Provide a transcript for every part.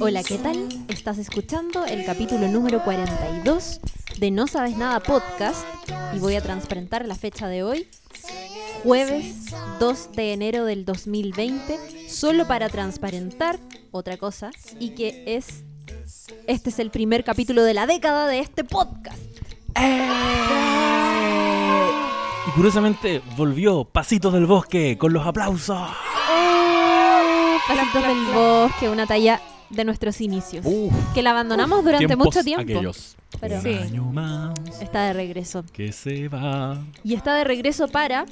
Hola, ¿qué tal? Estás escuchando el capítulo número 42 de No Sabes Nada Podcast y voy a transparentar la fecha de hoy, jueves 2 de enero del 2020, solo para transparentar otra cosa y que es, este es el primer capítulo de la década de este podcast. Y curiosamente volvió Pasitos del Bosque con los aplausos. Pasitos del Bosque, una talla de nuestros inicios, Uf, que la abandonamos durante mucho tiempo. aquellos. Pero- Un Sí. año más Está de regreso. que se va. Y está de regreso para.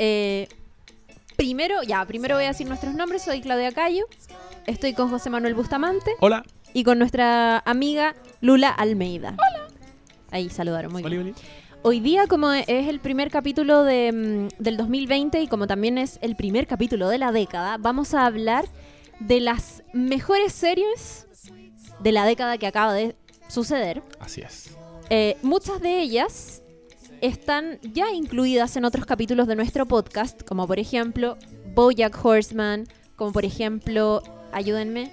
eh, primero, ya, primero voy a decir nuestros nombres. Soy Claudia Cayo. Estoy con José Manuel Bustamante Hola. y con nuestra amiga Lula Almeida. Hola. Ahí saludaron, muy bien. Oli, oli. Hoy día, como es el primer capítulo de, mm, del 2020 y como también es el primer capítulo de la década, vamos a hablar de las mejores series de la década que acaba de suceder. Así es. Eh, muchas de ellas están ya incluidas en otros capítulos de nuestro podcast, como por ejemplo Bojack Horseman, como por ejemplo, ayúdenme,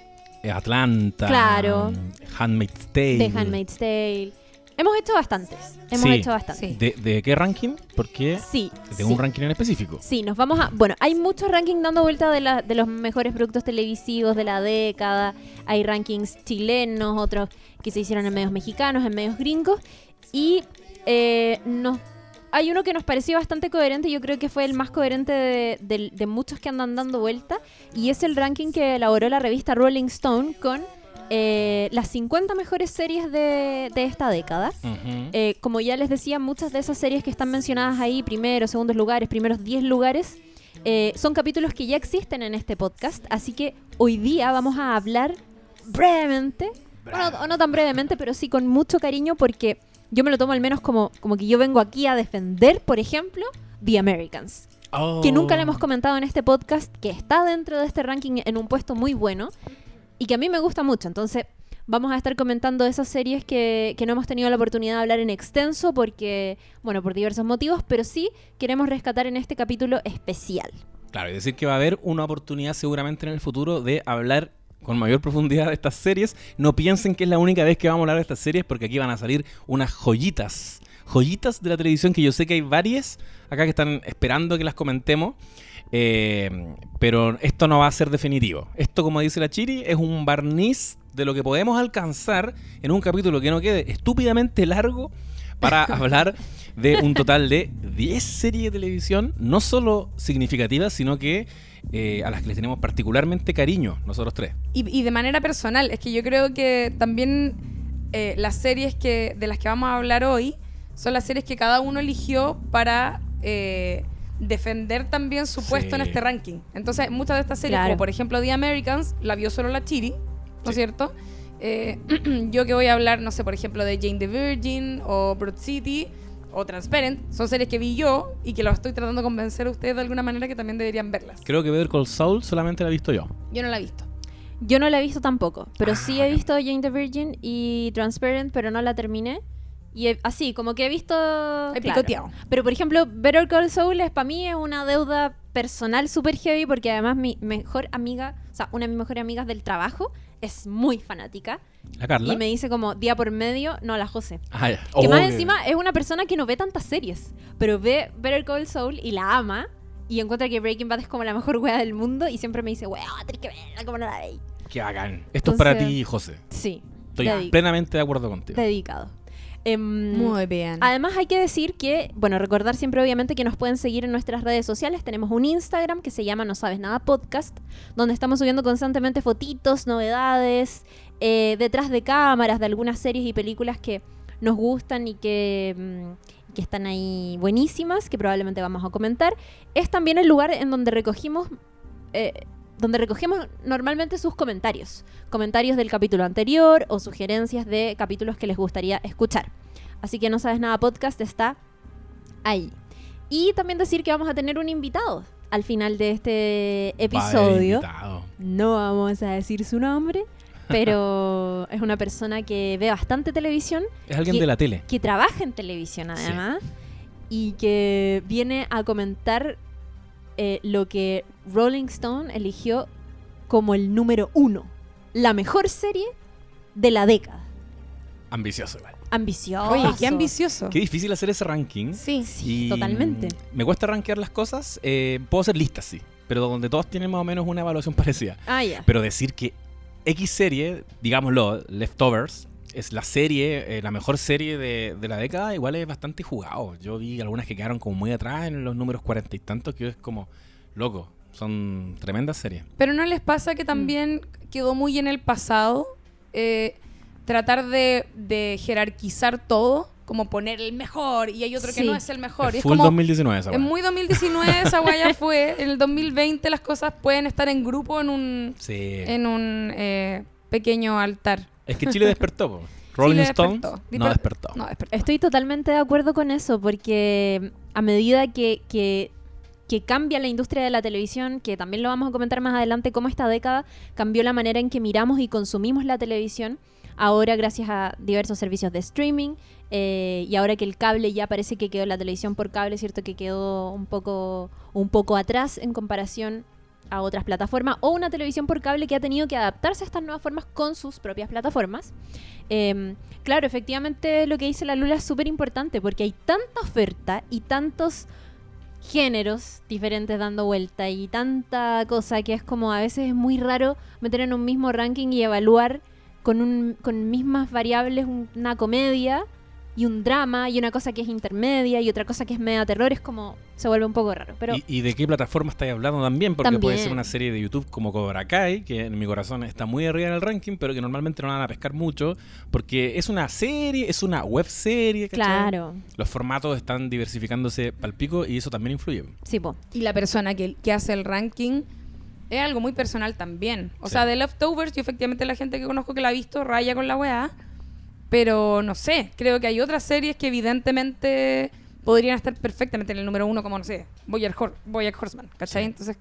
Atlanta. Claro. Handmaid's Tale. The Handmaid's Tale. Hemos hecho bastantes, hemos Sí. hecho bastantes. ¿De, de qué ranking? Porque Sí, de sí. un ranking en específico. Sí, nos vamos a... Bueno, hay muchos rankings dando vuelta de, la- de los mejores productos televisivos de la década. Hay rankings chilenos, otros que se hicieron en medios mexicanos, en medios gringos. Y eh, nos, hay uno que nos pareció bastante coherente, yo creo que fue el más coherente de, de- de muchos que andan dando vuelta. Y es el ranking que elaboró la revista Rolling Stone con eh, las 50 mejores series de, de esta década. Eh, como ya les decía, muchas de esas series que están mencionadas ahí, primeros, segundos lugares, primeros 10 lugares, eh, son capítulos que ya existen en este podcast. Así que hoy día vamos a hablar brevemente, bueno, o no tan brevemente, pero sí con mucho cariño porque yo me lo tomo al menos como, como que yo vengo aquí a defender, por ejemplo, The Americans. Que nunca le hemos Oh. comentado en este podcast, que está dentro de este ranking en un puesto muy bueno y que a mí me gusta mucho. Entonces, vamos a estar comentando esas series que, que no hemos tenido la oportunidad de hablar en extenso porque, bueno, por diversos motivos, pero sí queremos rescatar en este capítulo especial. Claro, y decir que va a haber una oportunidad seguramente en el futuro de hablar con mayor profundidad de estas series. No piensen que es la única vez que vamos a hablar de estas series porque aquí van a salir unas joyitas. Joyitas de la televisión que yo sé que hay varias acá que están esperando que las comentemos. eh, pero esto no va a ser definitivo. Esto, como dice la Chiri, es un barniz de lo que podemos alcanzar en un capítulo que no quede estúpidamente largo para hablar de un total de 10 series de televisión, no solo significativas, sino que eh, a las que les tenemos particularmente cariño, nosotros tres. Y, y de manera personal, es que yo creo que también eh, las series que, de las que vamos a hablar hoy son las series que cada uno eligió para eh, defender también su puesto en este ranking. Entonces, muchas de estas series, Claro. como por ejemplo The Americans, la vio solo la Chiri, ¿no Sí. es cierto? Eh, yo que voy a hablar, no sé, por ejemplo, de Jane the Virgin o Broad City o Transparent, son series que vi yo y que los estoy tratando de convencer a ustedes de alguna manera que también deberían verlas. Creo que Better Call Saul solamente la he visto yo. Yo no la he visto. Yo no la he visto tampoco, pero Ah, sí he visto Jane the Virgin y Transparent, pero no la terminé. Y he- así, como que he visto... He claro. picoteado. Pero por ejemplo, Better Call Saul es para mí es una deuda personal súper heavy porque además mi mejor amiga, o sea, una de mis mejores amigas del trabajo es muy fanática La Carla. y me dice como día por medio, no la José. Ah. Que Oh, más que- encima es una persona que no ve tantas series, pero ve Better Call Saul y la ama y encuentra que Breaking Bad es como la mejor wea del mundo y siempre me dice, wea, tenés que verla como no la veis. Qué bacán. Esto es para Entonces- ti, José. Sí, Estoy plenamente de acuerdo contigo. dedicado. Em, Muy bien. Además hay que decir que, bueno, recordar siempre obviamente que nos pueden seguir en nuestras redes sociales. Tenemos un Instagram que se llama No Sabes Nada Podcast, donde estamos subiendo constantemente fotitos, novedades, eh, detrás de cámaras de algunas series y películas que nos gustan y que, mm, que están ahí buenísimas, que probablemente vamos a comentar. Es también el lugar en donde recogimos... eh, donde recogemos normalmente sus comentarios. Comentarios del capítulo anterior o sugerencias de capítulos que les gustaría escuchar. Así que No Sabes Nada Podcast está ahí. Y también decir que vamos a tener un invitado al final de este episodio. No vamos a decir su nombre, pero es una persona que ve bastante televisión, Es alguien que- de la tele. que trabaja en televisión Sí. además, y que viene a comentar eh, lo que Rolling Stone eligió como el número uno. La mejor serie de la década. Ambicioso igual. Ambicioso. Oye, qué ambicioso. Qué difícil hacer ese ranking. Sí. Sí, totalmente. Me cuesta rankear las cosas. eh, puedo hacer listas, sí. Pero donde todos tienen más o menos una evaluación parecida. Ah, ya. Pero decir que X serie, digámoslo, Leftovers, es la serie, eh, la mejor serie de, de la década, igual es bastante jugado. Yo vi algunas que quedaron como muy atrás en los números cuarenta y tantos, que es como, loco, son tremendas series. Pero ¿no les pasa que también quedó muy en el pasado eh, tratar de, de jerarquizar todo? Como poner el mejor y hay otro que no es el mejor. Y Es full como, 2019 esa Es muy 2019, esa guaya fue. En el 2020 las cosas pueden estar en grupo en un, Sí. en un eh, pequeño altar. Es que Chile despertó, po. Rolling Chile Stone despertó. no despertó. No, despertó. Estoy totalmente de acuerdo con eso, porque a medida que, que, que cambia la industria de la televisión, que también lo vamos a comentar más adelante, cómo esta década cambió la manera en que miramos y consumimos la televisión, ahora gracias a diversos servicios de streaming, eh, y ahora que el cable ya parece que quedó la televisión por cable, cierto que quedó un poco, un poco atrás en comparación a otras plataformas, o una televisión por cable que ha tenido que adaptarse a estas nuevas formas con sus propias plataformas. Em, claro, efectivamente lo que dice la Lula es súper importante porque hay tanta oferta y tantos géneros diferentes dando vuelta y tanta cosa que es como a veces es muy raro meter en un mismo ranking y evaluar con, un, con mismas variables un- una comedia y un drama y una cosa que es intermedia y otra cosa que es media terror, es como se vuelve un poco raro. Pero ¿Y, y de qué plataforma estáis hablando también? Porque puede ser una serie de YouTube como Cobra Kai, que en mi corazón está muy arriba en el ranking, pero que normalmente no van a pescar mucho, porque es una serie, es una web serie, ¿cachai? claro, Los formatos están diversificándose pal pico y eso también influye. sí, po. Y la persona que, que hace el ranking es algo muy personal también. O Sí. sea, de Leftovers, yo efectivamente la gente que conozco que la ha visto raya con la weá. Pero no sé, creo que hay otras series que evidentemente podrían estar perfectamente en el número uno, como no sé, Boyack, Hor Bojack Horseman, ¿cachai? Sí. Entonces,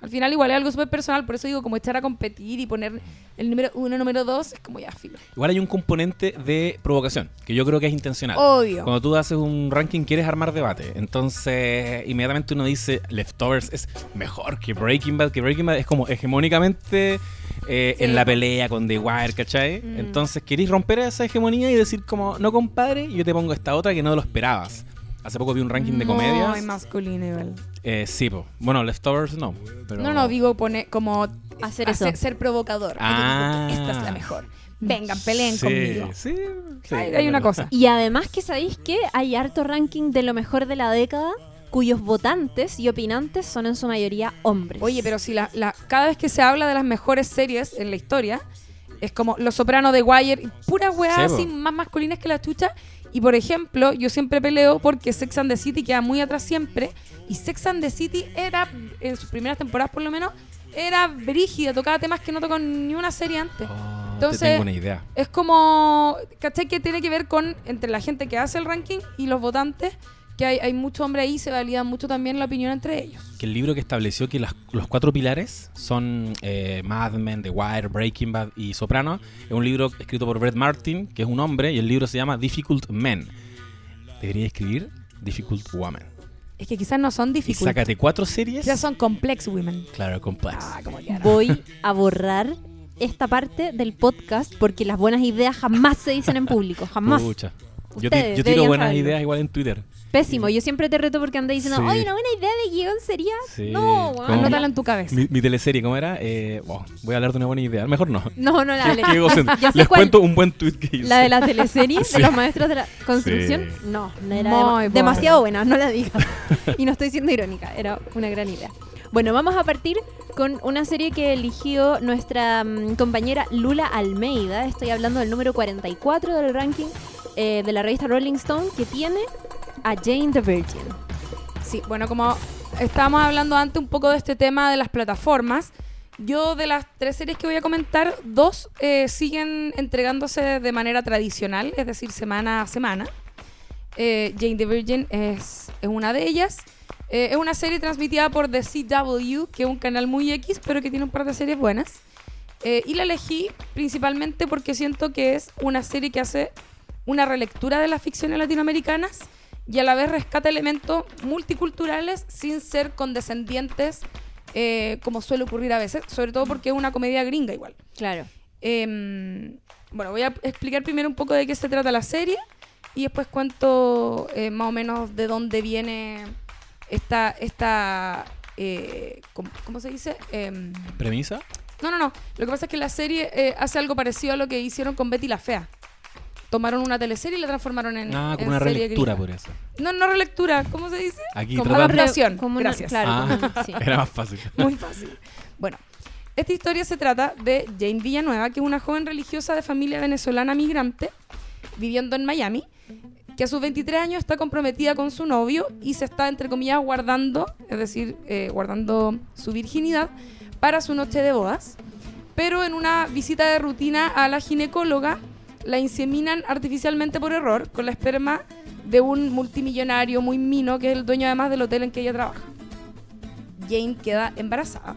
al final igual es algo súper personal, por eso digo, como echar a competir y poner el número uno, número dos, es como ya filo. Igual hay un componente de provocación, que yo creo que es intencional. Obvio. Cuando tú haces un ranking quieres armar debate. Entonces, inmediatamente uno dice, Leftovers es mejor que Breaking Bad, que Breaking Bad es como hegemónicamente eh, Sí. en la pelea con The Wire, ¿cachai? Mm. Entonces, queréis romper esa hegemonía y decir como, no compadre, yo te pongo esta otra que no lo esperabas. Hace poco vi un ranking de Muy comedias. masculino igual. Eh, sí, po. Bueno, Leftovers no. pero- No, no, digo poner como Hacer eso. ser provocador. Ah. Esta es la mejor. Vengan, peleen Sí, conmigo. Sí, sí, hay, una cosa. Y además que sabéis que hay harto ranking de lo mejor de la década cuyos votantes y opinantes son en su mayoría hombres. Oye, pero si la, la- cada vez que se habla de las mejores series en la historia, es como Los Sopranos de Wire, y pura weá así más masculinas que la chucha. Y por ejemplo, yo siempre peleo porque Sex and the City queda muy atrás siempre. Y Sex and the City era, en sus primeras temporadas por lo menos, era brígida, tocaba temas que no tocó ni una serie antes. Oh, Entonces- te tengo una idea. Es como, ¿cachai? Que tiene que ver con entre la gente que hace el ranking y los votantes, que hay, hay mucho hombre ahí, se valida mucho también la opinión entre ellos. que el libro que estableció que las- los cuatro pilares son eh, Mad Men, The Wire, Breaking Bad y Soprano, es un libro escrito por Brett Martin, que es un hombre, y el libro se llama Difficult Men. Debería escribir Difficult Woman. Es que quizás no son difíciles. sácate cuatro series. Quizás son complex women. Claro, complex. Ah, como voy a borrar esta parte del podcast porque las buenas ideas jamás se dicen en público, jamás. Pucha. Yo, ti- yo tiro buenas saberlo. ideas igual en Twitter. Pésimo, yo siempre te reto porque andas diciendo, Sí. oye, una buena idea de guion sería... Sí. No. Anótala en tu cabeza. Mi, mi teleserie, ¿cómo era? Eh, voy a hablar de una buena idea. Mejor no. No, no la hables. Les cuál. cuento un buen tweet que hice. La de la teleserie Sí. de los maestros de la construcción. Sí. No, no era Muy dema- buena. demasiado buena, no la digas. y no estoy siendo irónica, era una gran idea. Bueno, vamos a partir con una serie que eligió nuestra mm, compañera Lula Almeida. Estoy hablando del número 44 del ranking eh, de la revista Rolling Stone, que tiene a Jane the Virgin. Sí, bueno, como estábamos hablando antes un poco de este tema de las plataformas, yo de las tres series que voy a comentar, dos eh, siguen entregándose de manera tradicional, es decir, semana a semana. Eh, Jane the Virgin es, es una de ellas. Eh, es una serie transmitida por The CW, que es un canal muy X, pero que tiene un par de series buenas. Eh, y la elegí principalmente porque siento que es una serie que hace una relectura de las ficciones latinoamericanas y a la vez rescata elementos multiculturales sin ser condescendientes eh, como suele ocurrir a veces, sobre todo porque es una comedia gringa igual. Claro. Em, bueno, voy a explicar primero un poco de qué se trata la serie y después cuento eh, más o menos de dónde viene esta, esta eh, ¿cómo, cómo se dice? Em, ¿Premisa? no, no, no. Lo que pasa es que la serie eh, hace algo parecido a lo que hicieron con Betty la Fea. Tomaron una teleserie y la transformaron en, Ah, en como una serie relectura gringa. por eso. No, no relectura, ¿cómo se dice? Aquí Como tratando- adaptación. Como una- Gracias. claro, Ah, como- sí. era más fácil. Muy fácil. Bueno, esta historia se trata de Jane Villanueva, que es una joven religiosa de familia venezolana migrante viviendo en Miami, que a sus 23 años está comprometida con su novio y se está, entre comillas, guardando, es decir, eh, guardando su virginidad para su noche de bodas. Pero en una visita de rutina a la ginecóloga, la inseminan artificialmente por error con la esperma de un multimillonario muy mino, que es el dueño además del hotel en que ella trabaja. Jane queda embarazada.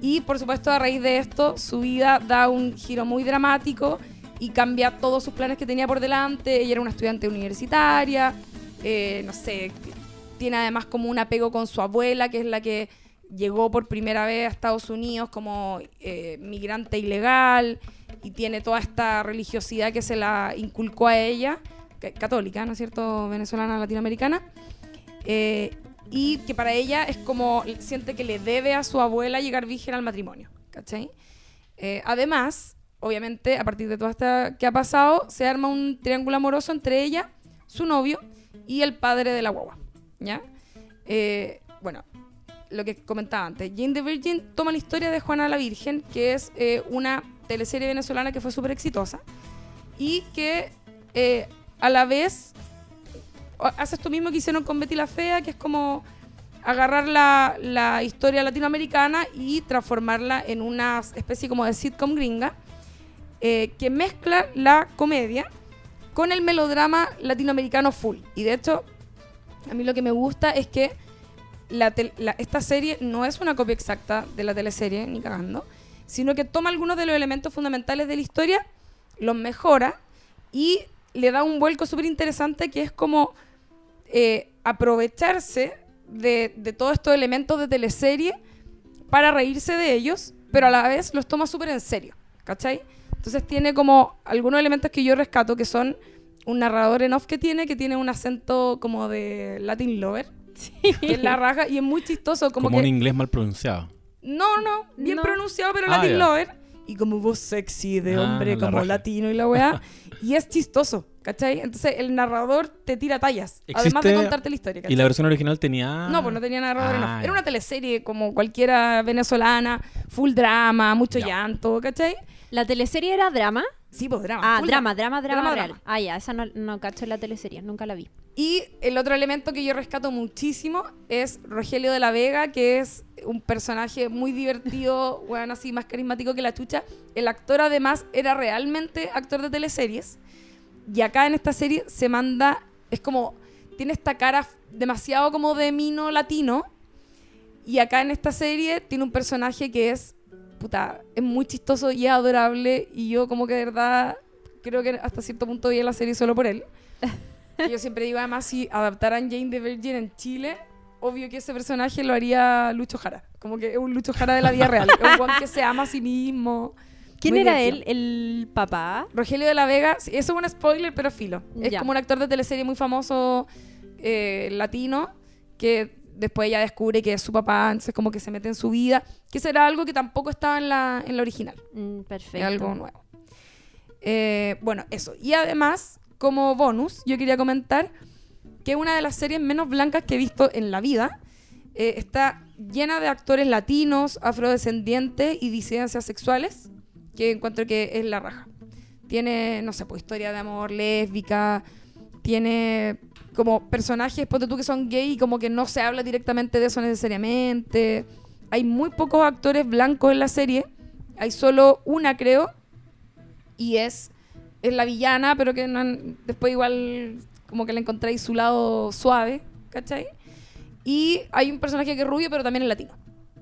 Y por supuesto, a raíz de esto, su vida da un giro muy dramático y cambia todos sus planes que tenía por delante. Ella era una estudiante universitaria, eh, no sé, tiene además como un apego con su abuela, que es la que llegó por primera vez a Estados Unidos como eh, migrante ilegal y tiene toda esta religiosidad que se la inculcó a ella, ca- católica, ¿no es cierto? Venezolana, latinoamericana. Eh, y que para ella es como siente que le debe a su abuela llegar virgen al matrimonio, ¿cachai? Eh, además, obviamente, a partir de todo esto que ha pasado, se arma un triángulo amoroso entre ella, su novio y el padre de la guagua, ¿ya? Eh, bueno, lo que comentaba antes, Jane the Virgin toma la historia de Juana la Virgen, que es una teleserie venezolana que fue súper exitosa y que eh, a la vez hace esto mismo que hicieron con Betty la Fea, que es como agarrar la, la historia latinoamericana y transformarla en una especie como de sitcom gringa, eh, que mezcla la comedia con el melodrama latinoamericano full. Y de hecho, a mí lo que me gusta es que la la- esta serie no es una copia exacta de la teleserie, ni cagando, sino que toma algunos de los elementos fundamentales de la historia, los mejora y le da un vuelco súper interesante que es como eh, aprovecharse de, de todos estos elementos de teleserie para reírse de ellos, pero a la vez los toma súper en serio, ¿cachai? Entonces tiene como algunos elementos que yo rescato que son un narrador en off que tiene, que tiene un acento como de Latin Lover, que es la raja y es muy chistoso, como, Como, que... un inglés mal pronunciado. No, no, bien No. pronunciado, pero Ah, Latin. Lover. Y como voz sexy de Ah, hombre, la como raja. latino y la weá. y es chistoso, ¿cachai? Entonces el narrador te tira tallas, además de contarte la historia. ¿Y la versión original tenía...? No, pues no tenía narrador off. Ah, Era una teleserie como cualquiera venezolana, full drama, mucho llanto, ¿cachai? ¿La teleserie era drama? Sí, pues drama. Ah, drama, drama, drama, Drama, real. drama. Ah, ya, esa no, no cacho la teleserie, nunca la vi. Y el otro elemento que yo rescato muchísimo es Rogelio de la Vega, que es un personaje muy divertido, bueno, así más carismático que la chucha. El actor además era realmente actor de teleseries. Y acá en esta serie se manda, es como, tiene esta cara demasiado como de mino latino. Y acá en esta serie tiene un personaje que es, puta, es muy chistoso y es adorable. Y yo como que de verdad creo que hasta cierto punto vi la serie solo por él. Yo siempre digo, además, si adaptaran Jane the Virgin en Chile, obvio que ese personaje lo haría Lucho Jara. Como que es un Lucho Jara de la vida real. Es un guan que se ama a sí mismo. ¿Quién Muy era él? ¿El papá? Rogelio de la Vega, sí, eso es un spoiler, pero filo. Es Ya. como un actor de teleserie muy famoso eh, latino que después ella descubre que es su papá, entonces como que se mete en su vida, que será algo que tampoco estaba en la, en la original. Mm, perfecto. Algo nuevo. Eh, bueno, eso. Y además, como bonus, yo quería comentar que una de las series menos blancas que he visto en la vida eh, está llena de actores latinos, afrodescendientes y disidencias sexuales, que encuentro que es la raja. Tiene, no sé, pues historia de amor lésbica, tiene como personajes, ponte tú que son gay y como que no se habla directamente de eso necesariamente. Hay muy pocos actores blancos en la serie, hay solo una creo, y es, es la villana, pero que no han- después igual como que le encontráis su lado suave, ¿cachai? Y hay un personaje que es rubio, pero también es latino.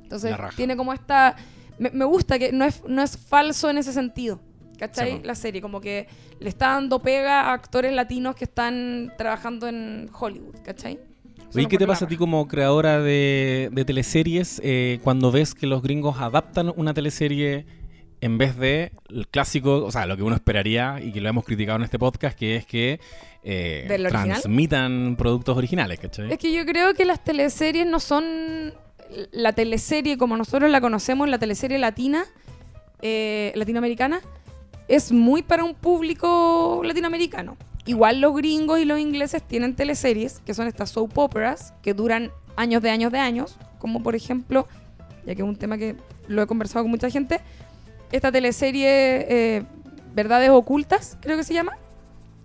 Entonces tiene como esta... Me, me gusta que no es, no es falso en ese sentido, ¿Cachai? Sí, la serie, como que le está dando pega a actores latinos que están trabajando en Hollywood, ¿cachai? Eso lo ¿qué te pasa a ti como creadora de, de teleseries eh, cuando ves que los gringos adaptan una teleserie en vez de el clásico, o sea, lo que uno esperaría y que lo hemos criticado en este podcast, que es que eh, transmitan productos originales, ¿cachai? Es que yo creo que las teleseries no son la teleserie como nosotros la conocemos, la teleserie latina, eh, latinoamericana, es muy para un público latinoamericano. Igual los gringos y los ingleses tienen teleseries, que son estas soap operas, que duran años de años de años, como por ejemplo, ya que es un tema que lo he conversado con mucha gente, esta teleserie eh, Verdades Ocultas, creo que se llama,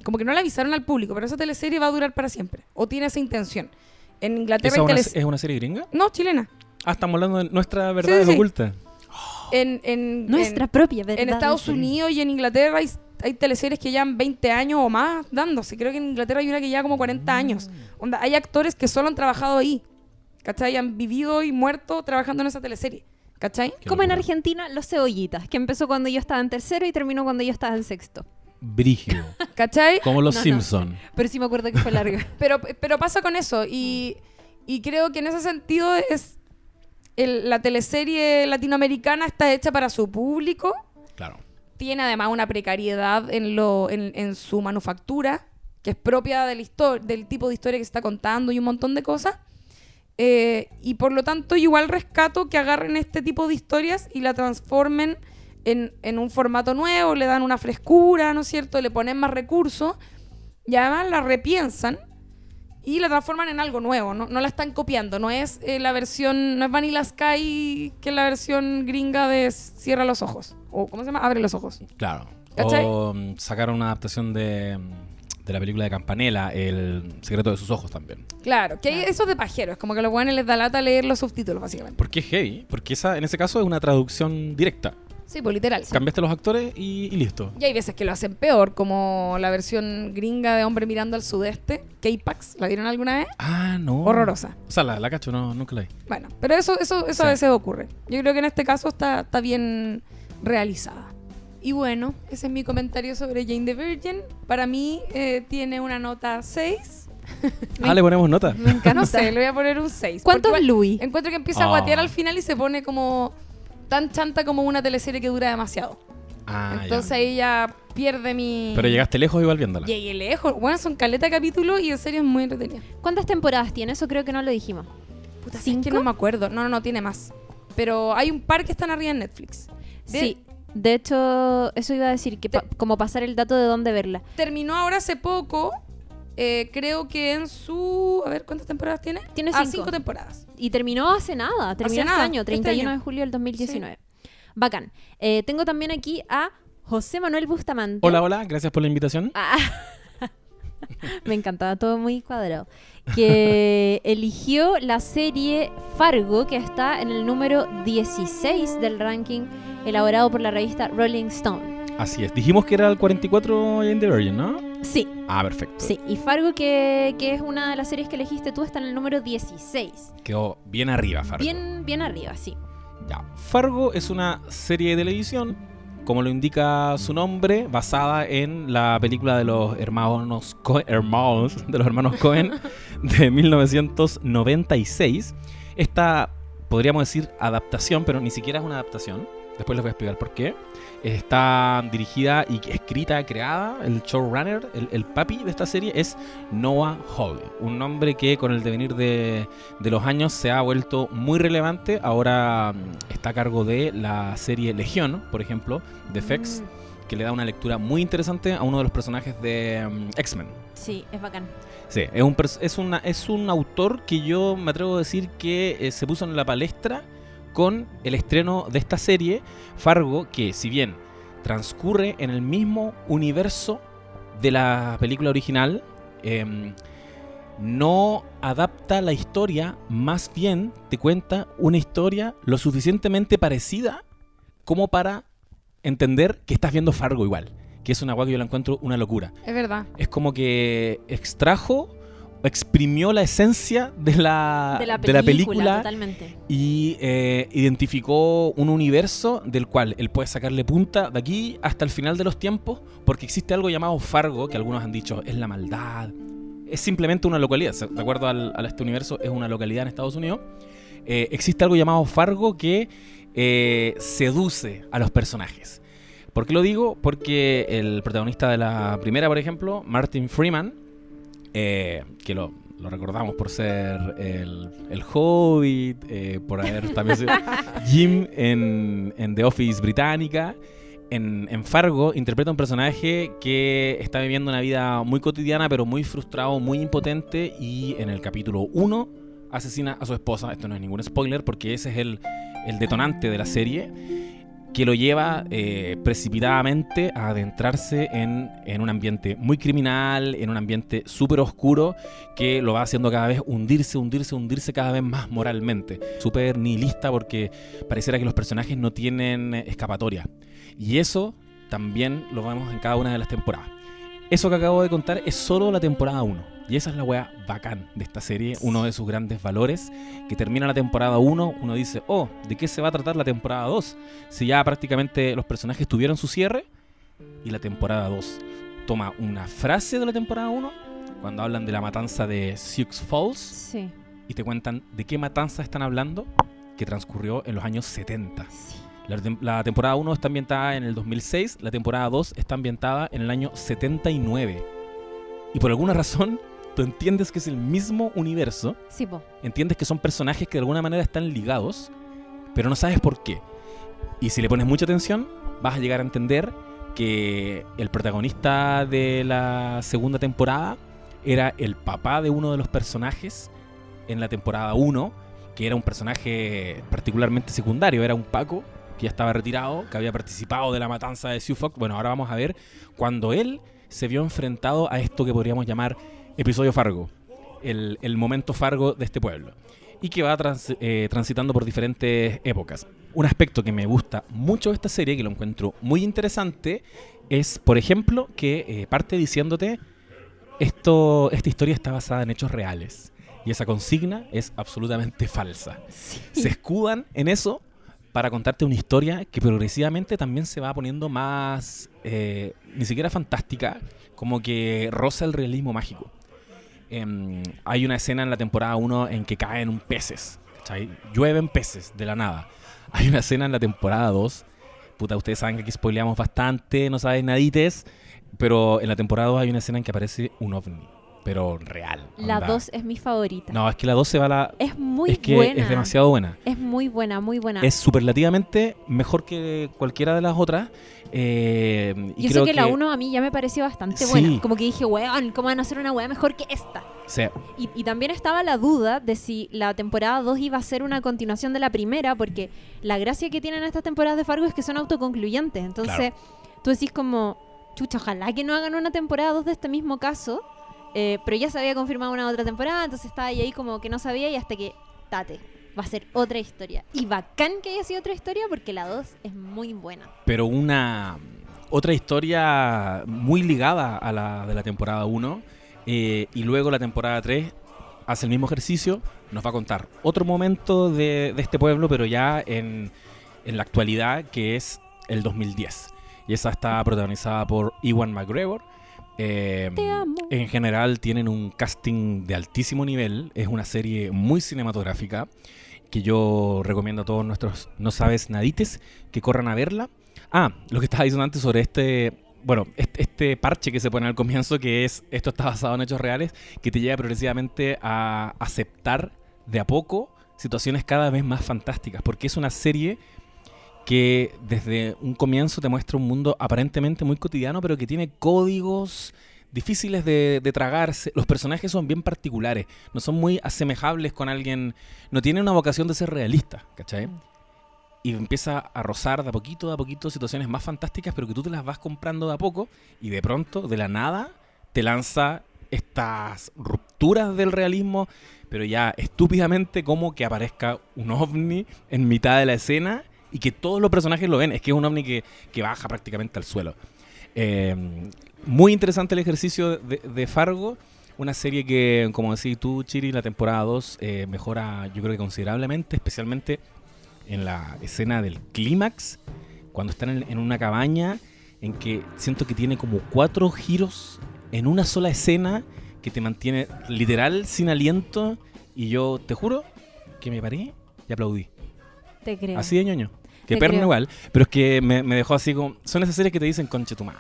como que no la avisaron al público, pero esa teleserie va a durar para siempre, o tiene esa intención. En Inglaterra ¿Esa hay es una, teles- es una serie gringa? No, chilena. Ah, estamos hablando de nuestra verdad sí. oculta. En, en, Nuestra en- propia verdad. en Estados. Unidos y en Inglaterra hay, hay teleseries que llevan 20 años o más dándose. Creo que en Inglaterra hay una que lleva como 40 años. Onda, hay actores que solo han trabajado ahí. ¿Cachai? Han vivido y muerto trabajando en esa teleserie. ¿Cachai? Qué Como en locura. Argentina, Los Cebollitas, que empezó cuando yo estaba en tercero y terminó cuando yo estaba en sexto. Brígido. ¿Cachai? Como los No, no. Simpson. Pero sí me acuerdo que fue larga. Pero, pero pasa con eso. Y, y creo que en ese sentido es. El- la teleserie latinoamericana está hecha para su público. Claro. tiene además una precariedad en, lo, en, en su manufactura, que es propia del, del tipo de historia que se está contando y un montón de cosas. Eh, y por lo tanto, igual rescato que agarren este tipo de historias y la transformen en, en un formato nuevo, le dan una frescura, ¿no es cierto? Le ponen más recursos y además la repiensan y la transforman en algo nuevo, no, no la están copiando, no es eh, la versión, no es Vanilla Sky, que es la versión gringa de Cierra los ojos, o ¿cómo se llama? Abre los ojos. Claro. ¿Cachai? O mm, sacaron una adaptación de, mm, de la película de Campanella, El secreto de sus ojos también. Claro, que hay eso de pajeros, como que a los buenos les da lata leer los subtítulos, básicamente. ¿Por qué es heavy? Porque esa, en ese caso es una traducción directa. Sí, pues literal. Cambiaste los actores y, y listo. Y hay veces que lo hacen peor, como la versión gringa de Hombre mirando al sudeste, K-Pax, ¿la vieron alguna vez? Ah, no. Horrorosa. O sea, la, la cacho, no, nunca la vi. Bueno, pero eso, eso, eso Sí. a veces ocurre. Yo creo que en este caso está, está bien realizada. Y bueno, ese es mi comentario sobre Jane the Virgin. Para mí eh, tiene una nota 6. Ah, le ponemos nota. Me encanta. No sé, le voy a poner un 6. ¿Cuántos Louis? Encuentro que empieza a Ah. guatear al final y se pone como tan chanta como una teleserie que dura demasiado. Ah, ya. Entonces ahí ya pierde mi... Pero llegaste lejos igual viéndola. Llegué lejos. Bueno, son caleta de capítulos y en serio es muy entretenida. ¿Cuántas temporadas tiene? Eso creo que no lo dijimos. Puta, es ¿Cinco? que no me acuerdo. No, no, no, tiene más. Pero hay un par que están arriba en Netflix. De- Sí. De hecho, eso iba a decir, que pa- como pasar el dato de dónde verla. Terminó ahora hace poco. eh, creo que en su... A ver, ¿cuántas temporadas tiene? Tiene Ah, cinco. cinco temporadas. Y terminó hace nada, terminó este nada, año, este 31 año. de julio del 2019. Bacán. Eh, tengo también aquí a José Manuel Bustamante. Hola, hola, gracias por la invitación. Ah. Me encantaba todo muy cuadrado. Que eligió la serie Fargo, que está en el número 16 del ranking elaborado por la revista Rolling Stone. Así es. Dijimos que era el 44 Jane the Virgin, ¿no? Sí, Ah, perfecto. sí. Y Fargo, que, que es una de las series que elegiste tú, está en el número 16. Quedó bien arriba, Fargo. Bien, bien arriba, sí. Ya. Fargo es una serie de televisión, como lo indica su nombre, basada en la película de los hermanos Coen, hermanos, de los hermanos Cohen de 1996. Esta podríamos decir adaptación, pero ni siquiera es una adaptación. Después les voy a explicar por qué. Está dirigida y escrita, creada, el showrunner, el, el papi de esta serie es Noah Hawley, un nombre que con el devenir de, de los años se ha vuelto muy relevante. Ahora mm, está a cargo de la serie Legión, por ejemplo, de FX, Mm, que le da una lectura muy interesante a uno de los personajes de mm, X-Men. sí, es bacán. Sí, es un, es, una, es un autor que yo me atrevo a decir que eh, se puso en la palestra con el estreno de esta serie, Fargo, que si bien transcurre en el mismo universo de la película original, em, no adapta la historia, más bien te cuenta una historia lo suficientemente parecida como para entender que estás viendo Fargo igual, que es una guay que yo la encuentro una locura Es verdad. es como que extrajo exprimió la esencia de la, de la de la película, totalmente. y eh, identificó un universo del cual él puede sacarle punta de aquí hasta el final de los tiempos, porque existe algo llamado Fargo, que algunos han dicho es la maldad. Es simplemente una localidad, de acuerdo al, a este universo, es una localidad en Estados Unidos. Eh, existe algo llamado Fargo que eh, seduce a los personajes. ¿Por qué lo digo? Porque el protagonista de la primera, por ejemplo, Martin Freeman, eh, que lo, lo recordamos por ser el, el Hobbit, eh, por haber también sido Jim en, en The Office británica. En, en Fargo interpreta un personaje que está viviendo una vida muy cotidiana, pero muy frustrado, muy impotente. Y en el capítulo 1 asesina a su esposa. Esto no es ningún spoiler, porque ese es el, el detonante de la serie que lo lleva eh, precipitadamente a adentrarse en, en un ambiente muy criminal, en un ambiente súper oscuro, que lo va haciendo cada vez hundirse, hundirse, hundirse cada vez más moralmente. Súper nihilista porque pareciera que los personajes no tienen eh, escapatoria. Y eso también lo vemos en cada una de las temporadas. Eso que acabo de contar es solo la temporada 1. Y esa es la wea bacán de esta serie, uno de sus grandes valores, que termina la temporada 1, uno dice, oh, ¿de qué se va a tratar la temporada 2? Si ya prácticamente los personajes tuvieron su cierre, y la temporada 2 toma una frase de la temporada 1, cuando hablan de la matanza de Sioux Falls, Sí. y te cuentan de qué matanza están hablando, que transcurrió en los años 70. sí. La, tem- la temporada 1 está ambientada en el 2006, la temporada 2 está ambientada en el año 79. Y por alguna razón, tú entiendes que es el mismo universo, Sí, po. entiendes que son personajes que de alguna manera están ligados, pero no sabes por qué. Y si le pones mucha atención, vas a llegar a entender que el protagonista de la segunda temporada era el papá de uno de los personajes en la temporada 1, que era un personaje particularmente secundario, era un Paco que ya estaba retirado, que había participado de la matanza de Sioux Falls. Bueno, ahora vamos a ver cuando él se vio enfrentado a esto que podríamos llamar episodio Fargo, el, el momento Fargo de este pueblo, y que va trans- eh, transitando por diferentes épocas. Un aspecto que me gusta mucho de esta serie, que lo encuentro muy interesante, es, por ejemplo, que eh, parte diciéndote, esto, esta historia está basada en hechos reales. Y esa consigna es absolutamente falsa. Se escudan en eso para contarte una historia que progresivamente también se va poniendo más, eh, ni siquiera fantástica, como que roza el realismo mágico. Em, hay una escena en la temporada 1 en que caen peces. Llueven peces de la nada. Hay una escena en la temporada 2, puta, ustedes saben que aquí spoileamos bastante, no saben nadites, pero en la temporada 2 hay una escena en que aparece un ovni, pero real. La onda. 2 es mi favorita. No, es que la 2 se va a la... Es muy es que buena. es demasiado buena. Es muy buena, muy buena. Es superlativamente mejor que cualquiera de las otras. eh, y Yo sé creo que, la 1 a mí ya me pareció bastante Sí. buena. Como que dije, weón, ¿cómo van a hacer una weá mejor que esta? Y, y también estaba la duda de si la temporada 2 iba a ser una continuación de la primera, porque la gracia que tienen estas temporadas de Fargo es que son autoconcluyentes. Entonces, tú decís como, chucha, ojalá que no hagan una temporada 2 de este mismo caso, eh, pero ya se había confirmado una otra temporada, entonces estaba ahí, ahí como que no sabía y hasta que, tate, va a ser otra historia. Y bacán que haya sido otra historia porque la 2 es muy buena. pero una otra historia muy ligada a la de la temporada 1 eh, y luego la temporada 3 hace el mismo ejercicio, nos va a contar otro momento de, de este pueblo, pero ya en, en la actualidad, que es el 2010. Y esa está protagonizada por Iwan McGregor. Eh, Te amo. En general tienen un casting de altísimo nivel, es una serie muy cinematográfica que yo recomiendo a todos nuestros no sabes nadites que corran a verla. Ah, lo que estaba diciendo antes sobre este, bueno, este, este parche que se pone al comienzo que es esto está basado en hechos reales, que te lleva progresivamente a aceptar de a poco situaciones cada vez más fantásticas, porque es una serie que desde un comienzo te muestra un mundo aparentemente muy cotidiano, pero que tiene códigos difíciles de, de tragarse. Los personajes son bien particulares, no son muy asemejables con alguien, no tienen una vocación de ser realista, ¿cachai? Y empieza a rozar de a poquito, de a poquito situaciones más fantásticas, pero que tú te las vas comprando de a poco y de pronto, de la nada, te lanza estas rupturas del realismo, pero ya estúpidamente como que aparezca un ovni en mitad de la escena y que todos los personajes lo ven. Es que es un ovni que, que baja prácticamente al suelo. Eh, muy interesante el ejercicio de, de Fargo. Una serie que, como decís tú, Chiri, la temporada 2 eh, mejora, yo creo que considerablemente, especialmente en la escena del clímax, cuando están en, en una cabaña, en que siento que tiene como cuatro giros en una sola escena que te mantiene literal sin aliento. Y yo te juro que me paré y aplaudí. Te creo. Así de ñoño. Que perno creo. igual. Pero es que me, me dejó así como. Son esas series que te dicen, conche tu madre.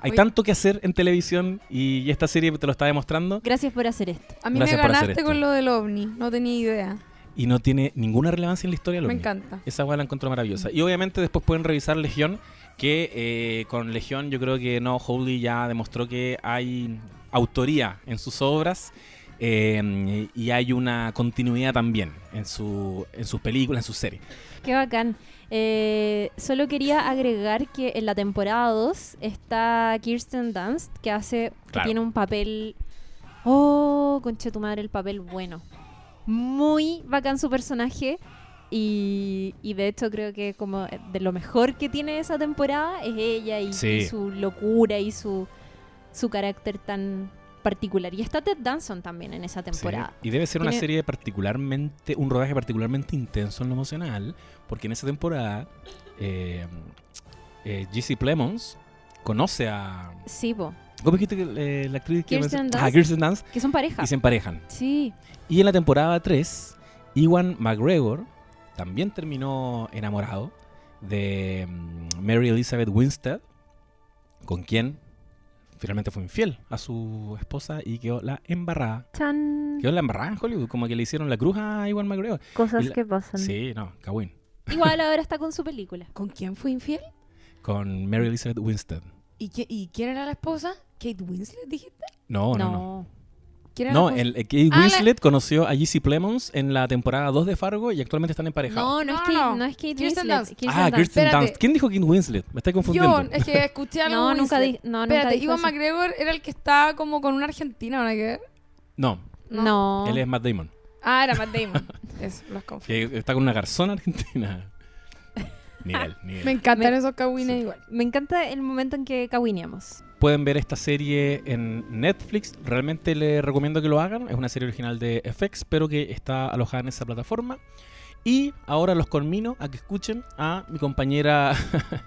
Hay Oye. tanto que hacer en televisión y, y esta serie te lo está demostrando. Gracias por hacer esto. A mí Gracias me ganaste con lo del ovni, no tenía idea. Y no tiene ninguna relevancia en la historia. Me encanta. Esa weá la encuentro maravillosa. Y obviamente después pueden revisar Legión, que eh, con Legión yo creo que No Holy ya demostró que hay autoría en sus obras eh, y hay una continuidad también en, su, en sus películas, en sus series. Qué bacán. Eh, solo quería agregar que en la temporada 2 está Kirsten Dunst, que hace, que tiene un papel. Oh, conche tu madre, el papel bueno. Muy bacán su personaje. Y, y de hecho creo que como de lo mejor que tiene esa temporada es ella y, Sí. y su locura y su, su carácter tan particular. Y está Ted Danson también en esa temporada. Sí. Y debe ser una serie particularmente, un rodaje particularmente intenso en lo emocional, porque en esa temporada eh, eh, Jesse Plemons conoce a... Sí, po, ¿Cómo dijiste que eh, la actriz que Kirsten Ah, Dunst. Kirsten Dunst, que son pareja. y se emparejan. Sí. Y en la temporada 3, Iwan McGregor también terminó enamorado de mm, Mary Elizabeth Winstead, con quien finalmente fue infiel a su esposa y quedó la embarrada. Chan. Quedó la embarrada en Hollywood, como que le hicieron la cruz a Iwan McGregor. Cosas la- que pasan. Sí, no, Kawin. Igual ahora está con su película. ¿Con quién fue infiel? Con Mary Elizabeth Winstead. ¿Y, qué- y quién era la esposa? ¿Kate Winslet dijiste? No, no, no. no. ¿Quién era No, el, el Kate Ah, la- Winslet conoció a Jesse Plemons en la temporada 2 de Fargo y actualmente están emparejados. No, no, es Kate, no. no es Kate Kirsten Winslet. Dunst. Kirsten ah, Dunst. Kirsten Espérate. ¿Quién dijo Kate Winslet? Me estoy confundiendo. Yo, es que escuché algo No, nunca di, no, nunca Espérate, Iwan. McGregor era el que estaba como con una argentina, ¿no hay que ver? No, No. él es Matt Damon. Ah, era Matt Damon. Eso, los confundí. Está con una garzona argentina. nivel, nivel. Me encantan Me- esos cagüines Sí. igual. Me encanta el momento en que caguineamos. Pueden ver esta serie en Netflix. Realmente les recomiendo que lo hagan. Es una serie original de FX, pero que está alojada en esa plataforma. Y ahora los conmino a que escuchen a mi compañera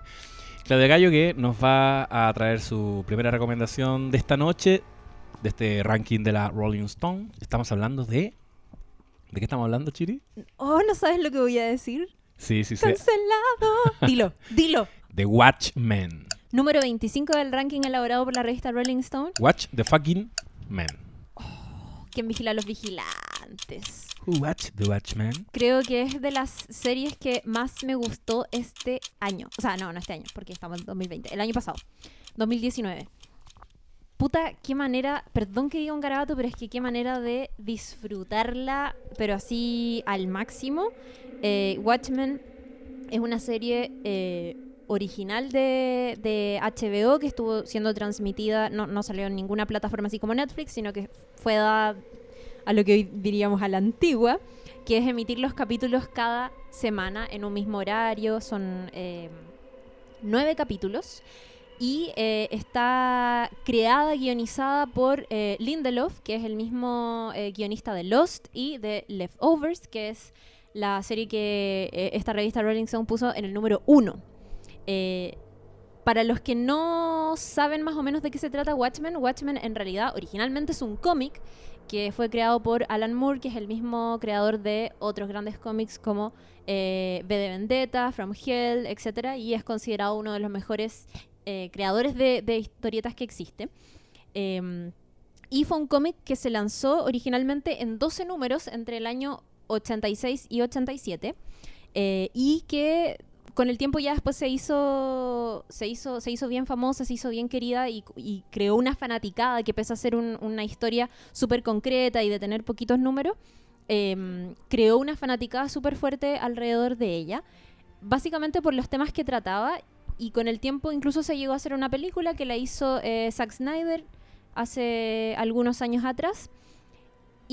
Claudia Gallo, que nos va a traer su primera recomendación de esta noche, de este ranking de la Rolling Stone. Estamos hablando de... ¿De qué estamos hablando, Chiri? Oh, ¿no sabes lo que voy a decir? Sí, sí, sí. Cancelado. dilo, dilo. The Watchmen. Número 25 del ranking elaborado por la revista Rolling Stone. Watch the fucking man. ¿Quién vigila a los vigilantes? Who watch the Watchmen? Creo que es de las series que más me gustó este año. O sea, no, no este año, porque estamos en 2020. El año pasado. 2019. Puta, qué manera, perdón que diga un garabato, pero es que qué manera de disfrutarla, pero así al máximo. Eh, Watchmen es una serie eh, original de, HBO que estuvo siendo transmitida, no, salió en ninguna plataforma así como Netflix, sino que fue dada a lo que hoy diríamos a la antigua, que es emitir los capítulos cada semana en un mismo horario. Son eh, nueve capítulos. Y eh, está creada, guionizada por eh, Lindelof, que es el mismo guionista de Lost y de Leftovers, que es la serie que esta revista Rolling Stone puso en el número uno. Eh, para los que no saben más o menos de qué se trata Watchmen, Watchmen en realidad originalmente es un cómic que fue creado por Alan Moore, que es el mismo creador de otros grandes cómics como eh, V de Vendetta, From Hell, etc. Y es considerado uno de los mejores eh, creadores de, historietas que existe. Eh, y fue un cómic que se lanzó originalmente en 12 números entre el año 86 y 87 eh, y que con el tiempo ya después se hizo, se hizo, se hizo bien famosa, se hizo bien querida y, creó una fanaticada que pese a ser un- una historia súper concreta y de tener poquitos números, eh, creó una fanaticada súper fuerte alrededor de ella, básicamente por los temas que trataba y con el tiempo incluso se llegó a hacer una película que la hizo eh, Zack Snyder hace algunos años atrás.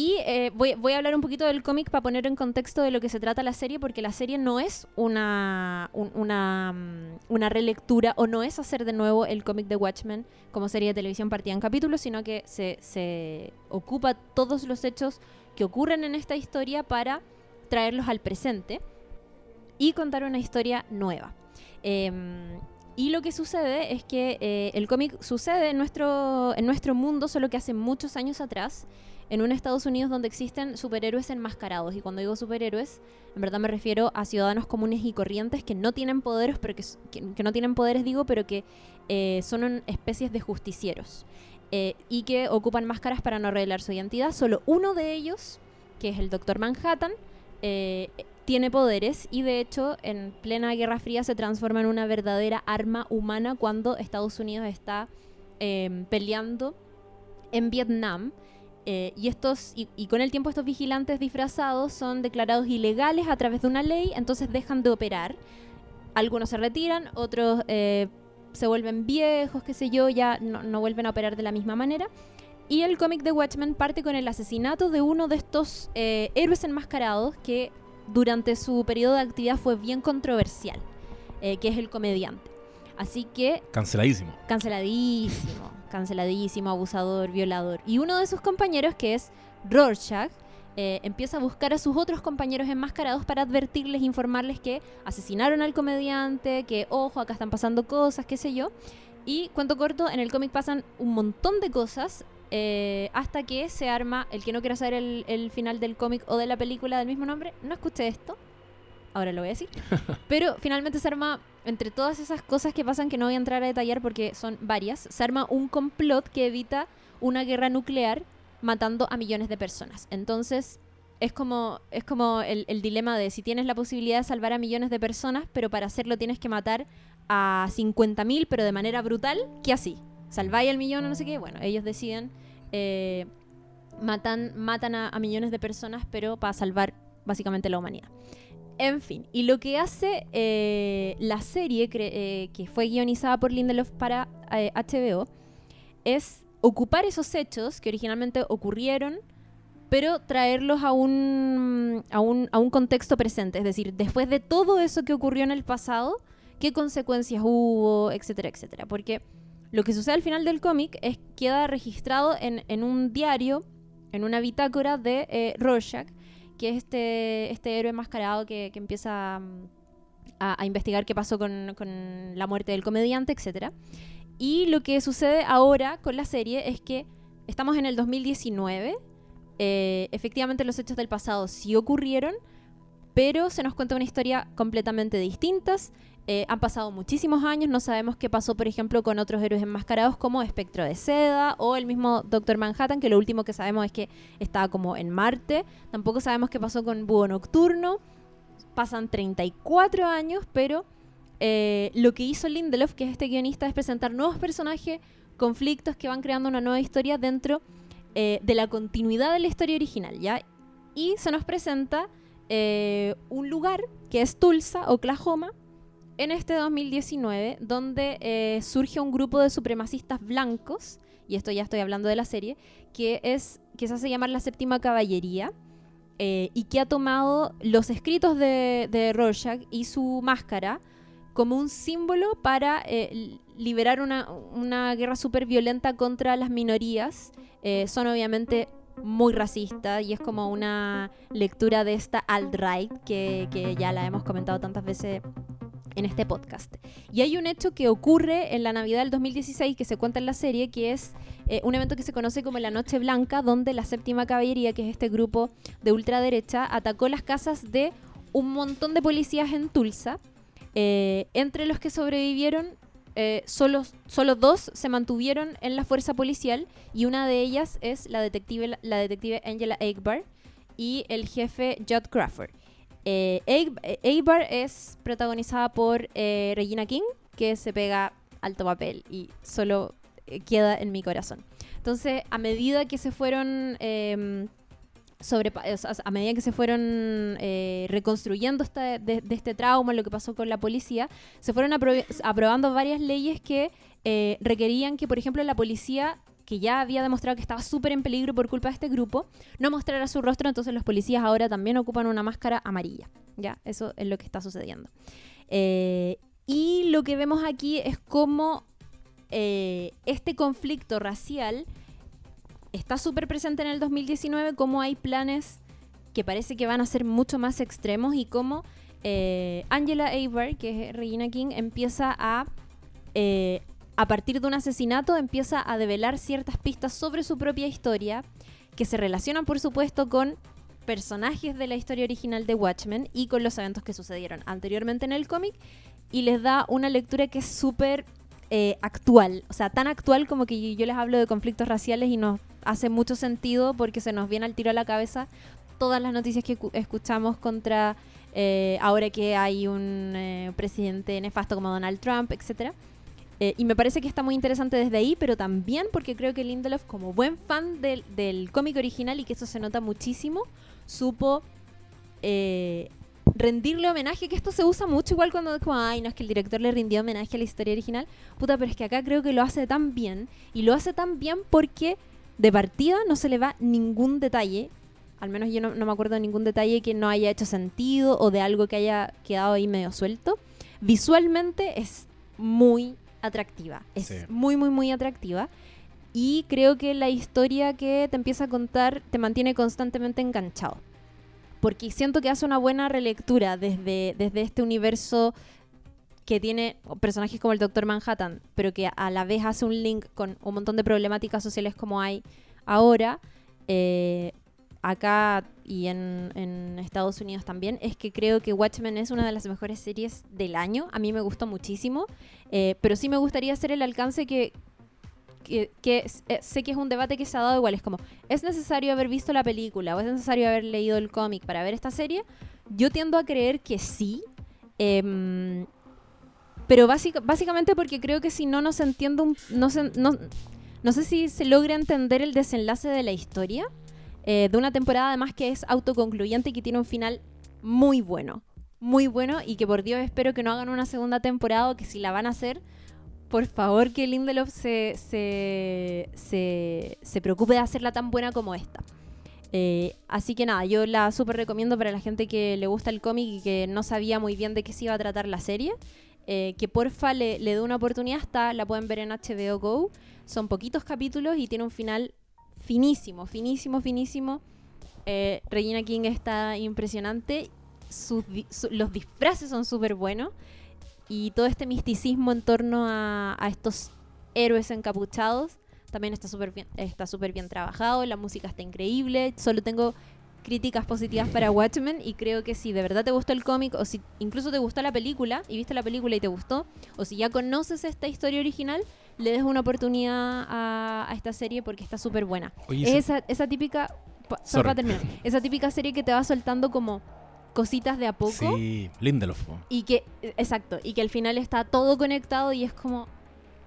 Y eh, voy, voy a hablar un poquito del cómic para poner en contexto de lo que se trata la serie, porque la serie no es una, un- una, mm, una relectura o no es hacer de nuevo el cómic de Watchmen como serie de televisión partida en capítulos, sino que se, se ocupa todos los hechos que ocurren en esta historia para traerlos al presente y contar una historia nueva. Em, y lo que sucede es que eh, el cómic sucede en nuestro, en nuestro mundo, solo que hace muchos años atrás, en un Estados Unidos donde existen superhéroes enmascarados. Y cuando digo superhéroes, en verdad me refiero a ciudadanos comunes y corrientes que no tienen poderes, pero que, no tienen poderes, digo, pero que eh, son especies de justicieros. eh, y que ocupan máscaras para no revelar su identidad. Solo uno de ellos, que es el Doctor Manhattan, eh, tiene poderes y de hecho en plena Guerra Fría se transforma en una verdadera arma humana cuando Estados Unidos está eh, peleando en Vietnam. Eh, y, estos, y, con el tiempo estos vigilantes disfrazados son declarados ilegales a través de una ley, entonces dejan de operar. Algunos se retiran, otros eh, se vuelven viejos, qué sé yo, ya no, no vuelven a operar de la misma manera. Y el cómic de Watchmen parte con el asesinato de uno de estos eh, héroes enmascarados que durante su periodo de actividad fue bien controversial, eh, que es el comediante. Así que Canceladísimo. canceladísimo, canceladísimo, abusador, violador. Y uno de sus compañeros, que es Rorschach, eh, empieza a buscar a sus otros compañeros enmascarados para advertirles, informarles que asesinaron al comediante, que ojo, acá están pasando cosas, qué sé yo. Y cuento corto, en el cómic pasan un montón de cosas eh, hasta que se arma, el que no quiera saber el, el final del cómic o de la película del mismo nombre, no escuche esto. Ahora lo voy a decir. Pero finalmente se arma, entre todas esas cosas que pasan, que no voy a entrar a detallar porque son varias, se arma un complot que evita una guerra nuclear matando a millones de personas. Entonces, es como, es como el, el dilema de si tienes la posibilidad de salvar a millones de personas, pero para hacerlo tienes que matar a 50.000, pero de manera brutal, ¿qué así? ¿Salváis al millón o no sé qué? Bueno, ellos deciden, eh, matan, matan a, a millones de personas, pero para salvar básicamente la humanidad. En fin, y lo que hace eh, la serie eh, que fue guionizada por Lindelof para eh, HBO es ocupar esos hechos que originalmente ocurrieron, pero traerlos a un, a, un, a un contexto presente. Es decir, después de todo eso que ocurrió en el pasado, qué consecuencias hubo, etcétera, etcétera. Porque lo que sucede al final del cómic es queda registrado en, en un diario, en una bitácora de eh, Rorschach, que es este, este héroe enmascarado que, que empieza mm, a, a investigar qué pasó con, con la muerte del comediante, etcétera. Y lo que sucede ahora con la serie es que estamos en el 2019. eh, efectivamente, los hechos del pasado sí ocurrieron, pero se nos cuenta una historia completamente distinta. Eh, han pasado muchísimos años, no sabemos qué pasó, por ejemplo, con otros héroes enmascarados como Espectro de Seda o el mismo Doctor Manhattan, que lo último que sabemos es que estaba como en Marte. Tampoco sabemos qué pasó con Búho Nocturno. Pasan 34 años, pero eh, lo que hizo Lindelof, que es este guionista, es presentar nuevos personajes, conflictos que van creando una nueva historia dentro eh, de la continuidad de la historia original, ¿ya? Y se nos presenta un lugar que es Tulsa, Oklahoma, en este 2019, donde eh, surge un grupo de supremacistas blancos, y esto ya estoy hablando de la serie, que, es, que se hace llamar la séptima caballería, eh, y que ha tomado los escritos de, de Rorschach y su máscara como un símbolo para eh, li- liberar una, guerra súper violenta contra las minorías. Son obviamente muy racistas y es como una lectura de esta alt-right que ya la hemos comentado tantas veces en este podcast. Y hay un hecho que ocurre en la Navidad del 2016 que se cuenta en la serie, que es eh, un evento que se conoce como la Noche Blanca, donde la séptima caballería, que es este grupo de ultraderecha, atacó las casas de un montón de policías en Tulsa. Eh, entre los que sobrevivieron, eh, solo, solo dos se mantuvieron en la fuerza policial y una de ellas es la detective, la detective Angela Eggbar y el jefe Judd Crawford. Eh, eh, Eggbar es protagonizada por eh, Regina King, que se pega alto papel y solo eh, queda en mi corazón. Entonces, a medida que se fueron sea, a medida que se fueron eh, reconstruyendo esta- de, este trauma, lo que pasó con la policía, se fueron apro- aprobando varias leyes que eh, requerían que, por ejemplo, la policía que ya había demostrado que estaba súper en peligro por culpa de este grupo, no mostrara su rostro, entonces los policías ahora también ocupan una máscara amarilla. Ya, eso es lo que está sucediendo. Eh, y lo que vemos aquí es cómo eh, este conflicto racial está súper presente en el 2019, cómo hay planes que parece que van a ser mucho más extremos y cómo eh, Angela Abar, que es Regina King, empieza a, a partir de un asesinato, empieza a develar ciertas pistas sobre su propia historia, que se relacionan, por supuesto, con personajes de la historia original de Watchmen y con los eventos que sucedieron anteriormente en el cómic, y les da una lectura que es súper eh, actual, o sea, tan actual como que yo les hablo de conflictos raciales y nos hace mucho sentido porque se nos viene al tiro a la cabeza todas las noticias que cu- escuchamos contra eh, ahora que hay un eh, presidente nefasto como Donald Trump, etcétera. Eh, y me parece que está muy interesante desde ahí, pero también porque creo que Lindelof, como buen fan del, del cómic original, y que eso se nota muchísimo, supo eh, rendirle homenaje, que esto se usa mucho igual cuando es como, ay, no es que el director le rindió homenaje a la historia original. Puta, pero es que acá creo que lo hace tan bien, y lo hace tan bien porque de partida no se le va ningún detalle, al menos yo no, no me acuerdo de ningún detalle que no haya hecho sentido o de algo que haya quedado ahí medio suelto. Visualmente es muy atractiva, es Sí. muy, muy, muy atractiva. Y creo que la historia que te empieza a contar te mantiene constantemente enganchado. Porque siento que hace una buena relectura desde, desde este universo que tiene personajes como el Doctor Manhattan, pero que a la vez hace un link con un montón de problemáticas sociales como hay ahora, eh, acá y en, Estados Unidos también, es que creo que Watchmen es una de las mejores series del año. A mí me gustó muchísimo, eh, pero sí me gustaría hacer el alcance que, eh, sé que es un debate que se ha dado igual. Es como, ¿es necesario haber visto la película o es necesario haber leído el cómic para ver esta serie? Yo tiendo a creer que sí. em, pero básica- básicamente porque creo que si no, no se entiende un... No, se- no, no sé si se logra entender el desenlace de la historia. Eh, de una temporada además que es autoconcluyente y que tiene un final muy bueno. Muy bueno y que por Dios espero que no hagan una segunda temporada o que si la van a hacer, por favor que Lindelof se, se, se, se preocupe de hacerla tan buena como esta. Eh, así que nada, yo la súper recomiendo para la gente que le gusta el cómic y que no sabía muy bien de qué se iba a tratar la serie. Eh, que porfa le, le dé una oportunidad, está, la pueden ver en HBO Go. Son poquitos capítulos y tiene un final finísimo, finísimo, finísimo. Eh, Regina King está impresionante. Sus su- los disfraces son súper buenos. Y todo este misticismo en torno a, estos héroes encapuchados también está súper bien, está súper bien trabajado. La música está increíble. Solo tengo críticas positivas para Watchmen y creo que si de verdad te gustó el cómic o si incluso te gustó la película y viste la película y te gustó o si ya conoces esta historia original le des una oportunidad a, a esta serie porque está súper buena Oye, es esa, esa típica pa- solo Sorry. para terminar esa típica serie que te va soltando como cositas de a poco Sí, Lindelof. y que exacto y que al final está todo conectado y es como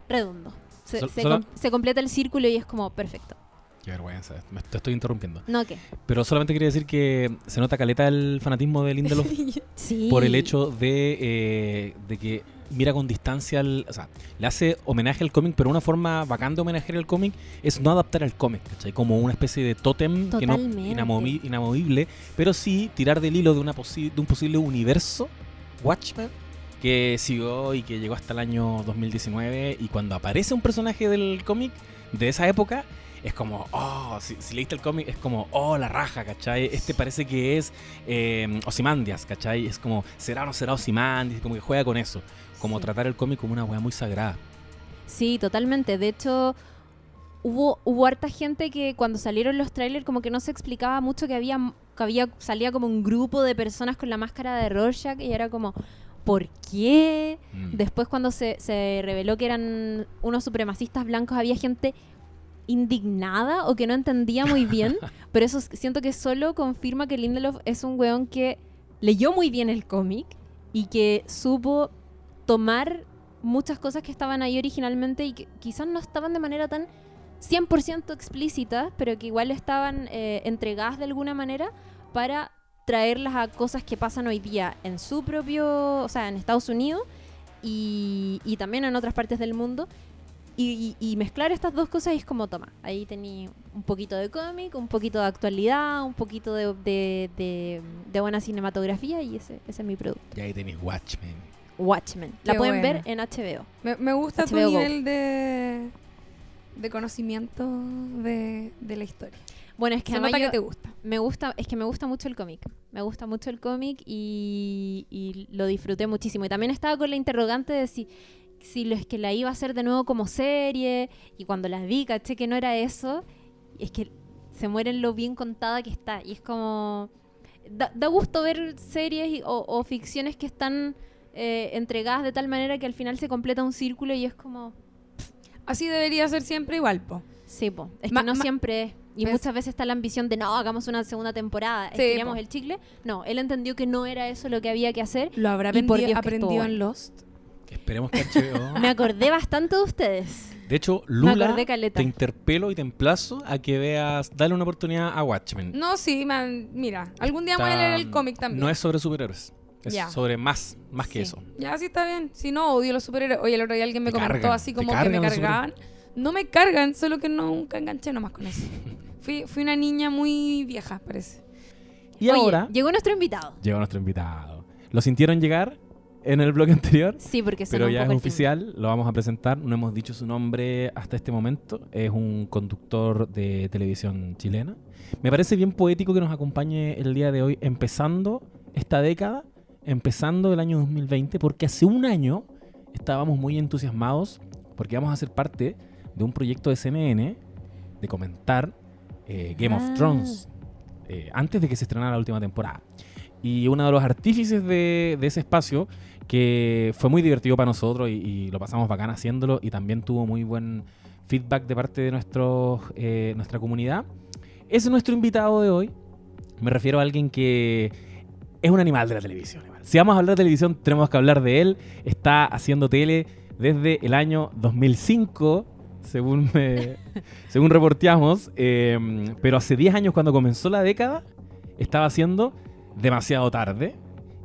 redondo se, Sol- se solo- com- se completa el círculo y es como perfecto Qué vergüenza, me- te estoy interrumpiendo. no que Pero solamente quería decir que se nota caleta el fanatismo de Lindelof sí por el hecho de, eh, de que mira con distancia, al, o sea, le hace homenaje al cómic, pero una forma bacán de homenajear el cómic es no adaptar al cómic, ¿cachai? Como una especie de tótem que no, inamovi- inamovible, pero sí tirar del hilo de, una posi- de un posible universo Watchmen que siguió y que llegó hasta el año 2019 y cuando aparece un personaje del cómic de esa época es como, oh, si, si leíste el cómic es como, oh, la raja, ¿cachai? Este parece que es eh, Ozymandias, ¿cachai? Es como, ¿será o no será Ozymandias? Como que juega con eso, como Sí. tratar el cómic como una weá muy sagrada. Sí, totalmente. De hecho, hubo, hubo harta gente que cuando salieron los trailers como que no se explicaba mucho que había, que había salía como un grupo de personas con la máscara de Rorschach y era como, ¿por qué? Mm. Después cuando se, se reveló que eran unos supremacistas blancos había gente indignada o que no entendía muy bien, pero eso siento que solo confirma que Lindelof es un weón que leyó muy bien el cómic y que supo tomar muchas cosas que estaban ahí originalmente y que quizás no estaban de manera tan 100% explícitas, pero que igual estaban eh, entregadas de alguna manera para traerlas a cosas que pasan hoy día en su propio, o sea, en Estados Unidos y, y también en otras partes del mundo. y, y- y mezclar estas dos cosas es como, toma, ahí tenía un poquito de cómic, un poquito de actualidad, un poquito de, de, de- de buena cinematografía y ese, ese es mi producto. Y ahí tenéis Watchmen. Watchmen. La Qué pueden buena. ver en HBO. Me, me gusta tu HBO Go. nivel de, de conocimiento de, de la historia. Bueno, es que Se nota que te gusta. me gusta, es que me gusta mucho el cómic. Me gusta mucho el cómic y, y lo disfruté muchísimo. Y también estaba con la interrogante de si, si lo es que la iba a hacer de nuevo como serie. Y cuando la vi, caché que no era eso. Es que se muere en lo bien contada que está. Y es como. Da, da gusto ver series y- o, o ficciones que están eh, entregadas de tal manera que al final se completa un círculo y es como. Así debería ser siempre igual, po. Sí, po. Es Ma- que no ma- siempre es. Y Pues- muchas veces está la ambición de no, hagamos una segunda temporada, Sí, estiremos po. el chicle. No, él entendió que no era eso lo que había que hacer. ¿Lo habrá Y por Dios que aprendido en. Lost? Esperemos que HBO... Me acordé bastante de ustedes. De hecho, Lula, te interpelo y te emplazo a que veas, dale una oportunidad a Watchmen. No, sí, man, mira, algún día voy a leer el cómic también. No es sobre superhéroes. Es Ya. sobre más, más que Sí. eso. Ya, sí está bien. Si no, odio los superhéroes. Oye, el otro día alguien me Te comentó cargan, así como que me cargaban. No me cargan, solo que nunca enganché nomás con eso. Fui, fui una niña muy vieja, parece. Y Oye, ahora llegó nuestro invitado. llega nuestro invitado. ¿Lo sintieron llegar en el bloque anterior? Sí, porque Pero ya es oficial, lo vamos a presentar. No hemos dicho su nombre hasta este momento. Es un conductor de televisión chilena. Me parece bien poético que nos acompañe el día de hoy, empezando esta década, empezando el año 2020, porque hace un año estábamos muy entusiasmados porque vamos a ser parte de un proyecto de CNN de comentar eh, Game Ah. of Thrones eh, antes de que se estrenara la última temporada. Y uno de los artífices de, de ese espacio, que fue muy divertido para nosotros y, y lo pasamos bacán haciéndolo y también tuvo muy buen feedback de parte de nuestros, eh, nuestra comunidad, es nuestro invitado de hoy. Me refiero a alguien que es un animal de la televisión. Si vamos a hablar de televisión, tenemos que hablar de él. Está haciendo tele desde el año 2005, según, me- según reporteamos. eh, pero hace 10 años, cuando comenzó la década, estaba haciendo demasiado tarde.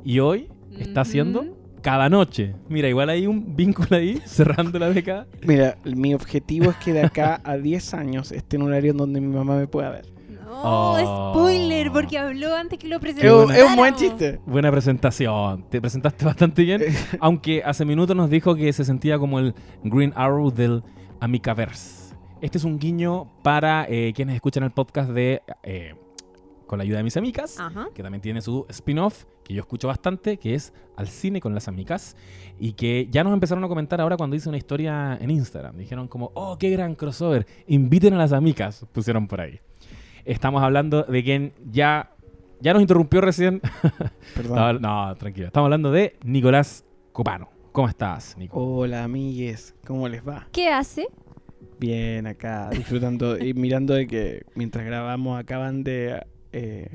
Y hoy está haciendo cada noche. Mira, igual hay un vínculo ahí, cerrando la década. Mira, mi objetivo es que de acá a 10 años esté en un horario en donde mi mamá me pueda ver. No, Oh. spoiler, porque habló antes que lo Es, presentara. un- es un buen chiste. Buena presentación, te presentaste bastante bien. Aunque hace minutos nos dijo que se sentía como el Green Arrow del Amicaverse. Este es un guiño para eh, quienes escuchan el podcast de eh, Con la ayuda de mis amigas, Ajá. que también tiene su spin-off, que yo escucho bastante, que es Al cine con las amigas, y que ya nos empezaron a comentar ahora cuando hice una historia en Instagram. Dijeron como, oh, qué gran crossover, inviten a las amigas, pusieron por ahí. Estamos hablando de quien ya, ya nos interrumpió recién Perdón. no, tranquilo. Estamos hablando de Nicolás Copano. ¿Cómo estás, Nico? Hola, amigues. ¿Cómo les va? ¿Qué hace? Bien, acá disfrutando y mirando de que mientras grabamos acaban de... eh,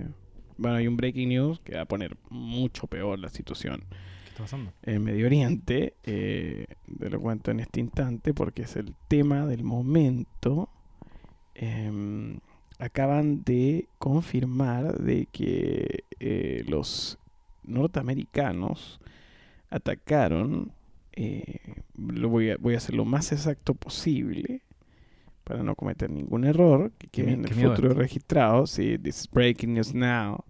bueno, hay un breaking news que va a poner mucho peor la situación ¿Qué está pasando? en Medio Oriente. eh, te lo cuento en este instante porque es el tema del momento. Em, acaban de confirmar de que eh, los norteamericanos atacaron, eh, lo voy, a, voy a hacer lo más exacto posible para no cometer ningún error, que quede en el miedo futuro registrado. Sí, this is breaking news now.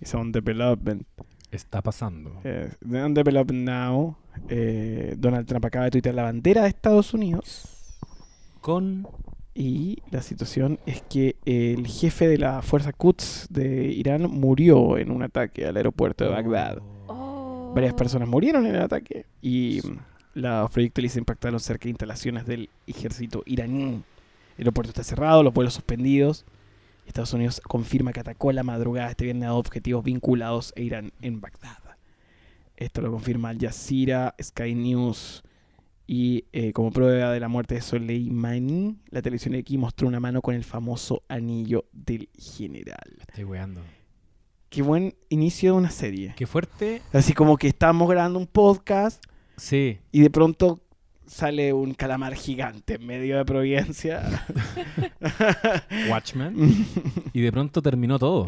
It's on development. Está pasando. Eh, on development now. Eh, Donald Trump acaba de tuitear la bandera de Estados Unidos. Con. Y la situación es que el jefe de la fuerza Quds de Irán murió en un ataque al aeropuerto de Bagdad. Oh. Varias personas murieron en el ataque y los proyectiles impactaron cerca de instalaciones del ejército iraní. El aeropuerto está cerrado, los vuelos suspendidos. Estados Unidos confirma que atacó la madrugada este viernes a objetivos vinculados a Irán en Bagdad. Esto lo confirma Al Jazeera, Sky News y eh, como prueba de la muerte de Soleimani, la televisión de aquí mostró una mano con el famoso anillo del general. Estoy weando. Qué buen inicio de una serie. Qué fuerte. Así como que estábamos grabando un podcast Sí. y de pronto sale un calamar gigante en medio de Providencia. Watchmen. y de pronto terminó todo.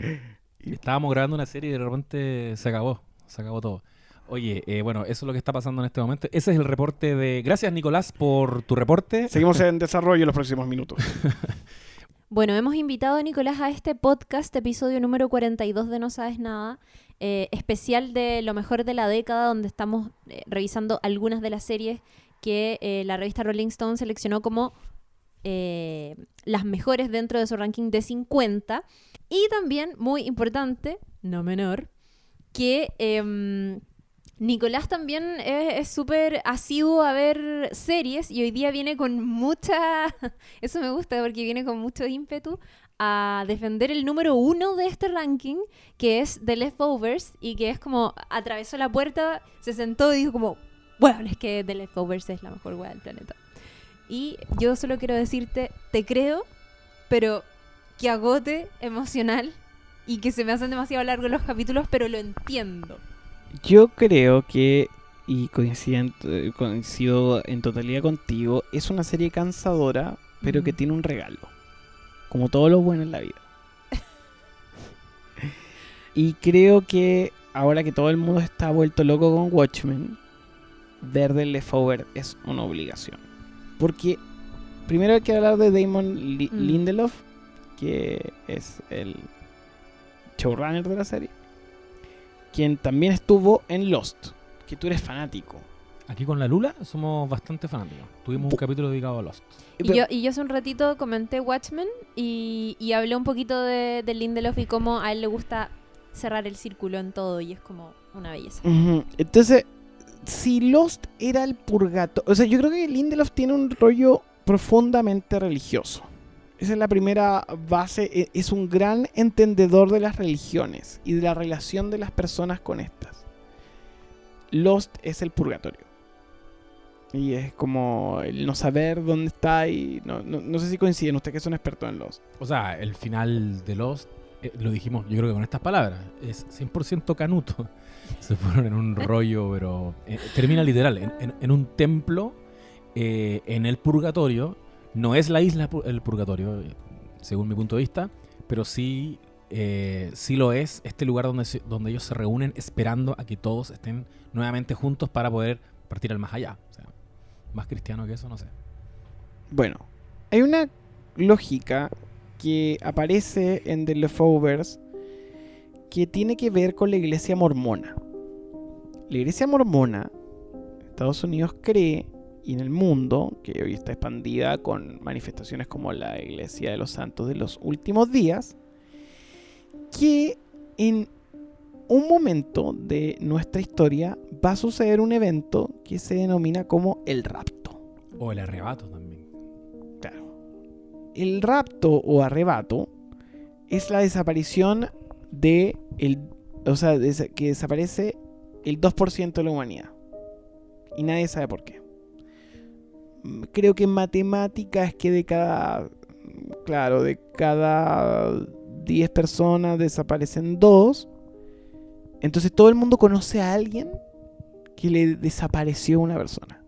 Estábamos grabando una serie y de repente se acabó. Se acabó todo. Oye, eh, bueno, eso es lo que está pasando en este momento. Ese es el reporte de... Gracias, Nicolás, por tu reporte. Seguimos en desarrollo en los próximos minutos. Bueno, hemos invitado a Nicolás a este podcast, episodio número 42 de No Sabes Nada, eh, especial de lo mejor de la década, donde estamos eh, revisando algunas de las series que eh, la revista Rolling Stone seleccionó como eh, las mejores dentro de su ranking de 50. Y también, muy importante, no menor, que em, Nicolás también es súper asiduo a ver series y hoy día viene con mucha... Eso me gusta porque viene con mucho ímpetu a defender el número uno de este ranking, que es The Leftovers, y que es como atravesó la puerta, se sentó y dijo como, bueno, es que The Leftovers es la mejor weá del planeta. Y yo solo quiero decirte, te creo, pero que agote emocional y que se me hacen demasiado largos los capítulos, pero lo entiendo. Yo creo que, y coincido en, eh, coincido en totalidad contigo, es una serie cansadora, pero que tiene un regalo. Como todo lo bueno en la vida. y creo que ahora que todo el mundo está vuelto loco con Watchmen, ver The Leftover es una obligación. Porque primero hay que hablar de Damon Li- Mm. Lindelof, que es el showrunner de la serie, quien también estuvo en Lost, que tú eres fanático. Aquí con la Lula somos bastante fanáticos. Tuvimos un Bu- capítulo dedicado a Lost. Y yo, y yo hace un ratito comenté Watchmen y, y hablé un poquito de, de Lindelof y cómo a él le gusta cerrar el círculo en todo y es como una belleza. Entonces, si Lost era el purgatorio, o sea, yo creo que Lindelof tiene un rollo profundamente religioso. Esa es la primera base, e- es un gran entendedor de las religiones y de la relación de las personas con estas. Lost es el purgatorio. Y es como el no saber dónde está y no, no, no sé si coinciden ustedes que son expertos en Lost. O sea, el final de Lost, eh, lo dijimos yo creo que con estas palabras, es 100% canuto. Se fueron en un rollo, pero eh, termina literal, en, un templo, eh, en el purgatorio. No es la isla el purgatorio, eh, según mi punto de vista, pero sí, eh, sí lo es este lugar donde, donde ellos se reúnen esperando a que todos estén nuevamente juntos para poder partir al más allá. Más cristiano que eso, no sé. Bueno, hay una lógica que aparece en The Leftovers que tiene que ver con la iglesia mormona. La iglesia mormona, Estados Unidos cree, y en el mundo, que hoy está expandida con manifestaciones como la iglesia de los santos de los últimos días, que en un momento de nuestra historia va a suceder un evento que se denomina como el rapto. O el arrebato también. Claro. El rapto o arrebato es la desaparición de el, o sea, que desaparece el 2% de la humanidad. Y nadie sabe por qué. Creo que en matemática es que de cada claro, de cada 10 personas desaparecen dos. Entonces todo el mundo conoce a alguien que le desapareció una persona.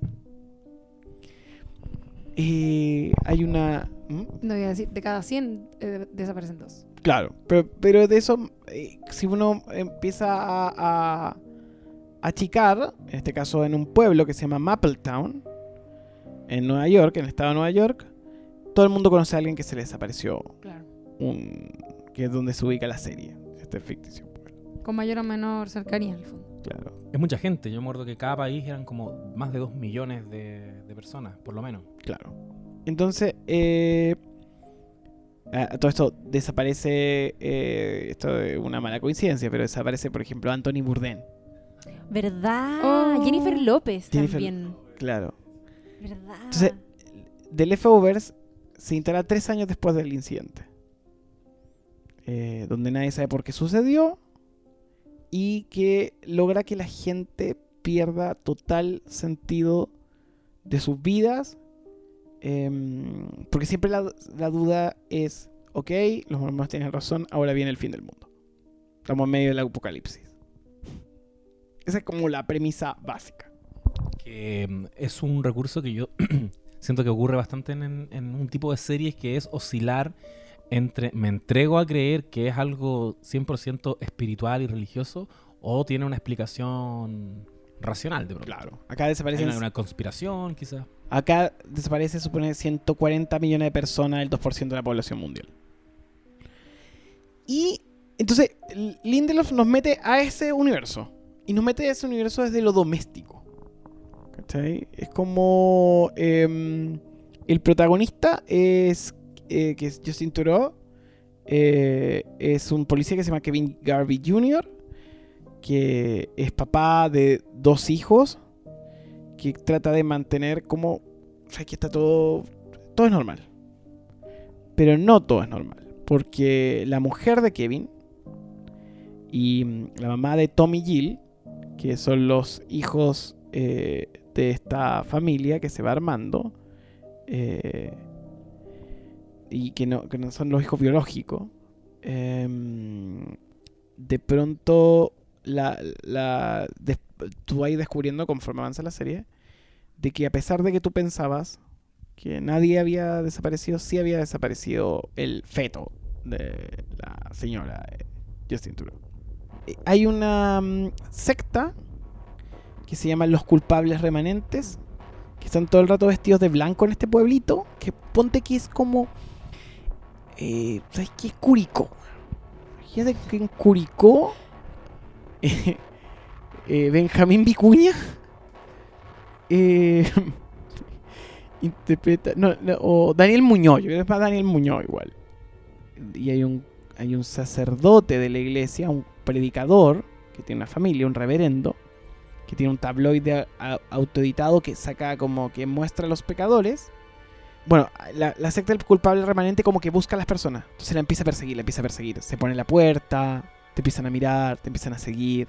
Eh, hay una... No voy a decir, de cada 100 eh, desaparecen dos. Claro, pero, pero de eso, eh, si uno empieza a, a achicar, en este caso en un pueblo que se llama Mapletown, en Nueva York, en el estado de Nueva York, todo el mundo conoce a alguien que se le desapareció, Claro. un, que es donde se ubica la serie, este ficticio pueblo. Con mayor o menor cercanía, en el fondo. Claro. Es mucha gente. Yo me acuerdo que cada país eran como más de 2 millones de, de personas, por lo menos. Claro. Entonces, eh, a- todo esto desaparece, eh, esto es una mala coincidencia, pero desaparece, por ejemplo, Anthony Bourdain. ¿Verdad? Oh. Jennifer López Jennifer- también. Claro. ¿Verdad? Entonces, The Leftovers se instala tres años después del incidente. Eh, donde nadie sabe por qué sucedió. Y que logra que la gente pierda total sentido de sus vidas. em, porque siempre la, la duda es, ok, los mormones tienen razón, ahora viene el fin del mundo. Estamos en medio del apocalipsis. Esa es como la premisa básica. Mm, es un recurso que yo siento que ocurre bastante en, un tipo de series que es oscilar entre me entrego a creer que es algo 100% espiritual y religioso o tiene una explicación racional de pronto. Claro. Acá Hay desaparecen. una, una conspiración, quizás. Acá desaparece, supone, 140 millones de personas, el 2% de la población mundial. Y entonces Lindelof nos mete a ese universo. Y nos mete a ese universo desde lo doméstico. Es como... em, el protagonista es... eh, que es Justin Theroux. eh, es un policía que se llama Kevin Garvey Jr. Que es papá de dos hijos que trata de mantener como. O sea, que está todo. Todo es normal. Pero no todo es normal. Porque la mujer de Kevin y mm, la mamá de Tommy Gill, que son los hijos eh, de esta familia que se va armando, eh, y que no, que no son los hijos biológicos, em, de pronto la, la, tú vas descubriendo conforme avanza la serie de que a pesar de que tú pensabas que nadie había desaparecido, sí había desaparecido el feto de la señora eh, Justin Trudeau. Eh, Hay una mm, secta que se llama Los Culpables Remanentes, que están todo el rato vestidos de blanco en este pueblito, que ponte que es como... Eh, ¿Sabes qué es Curicó? Fíjate que en Curicó... eh, Benjamín Vicuña eh, interpreta no, no, o Daniel Muñoz yo creo que es para Daniel Muñoz igual y hay un hay un sacerdote de la iglesia un predicador que tiene una familia un reverendo que tiene un tabloide autoeditado que saca como que muestra a los pecadores bueno la, la secta del culpable remanente como que busca a las personas entonces la empieza a perseguir la empieza a perseguir se pone en la puerta te empiezan a mirar te empiezan a seguir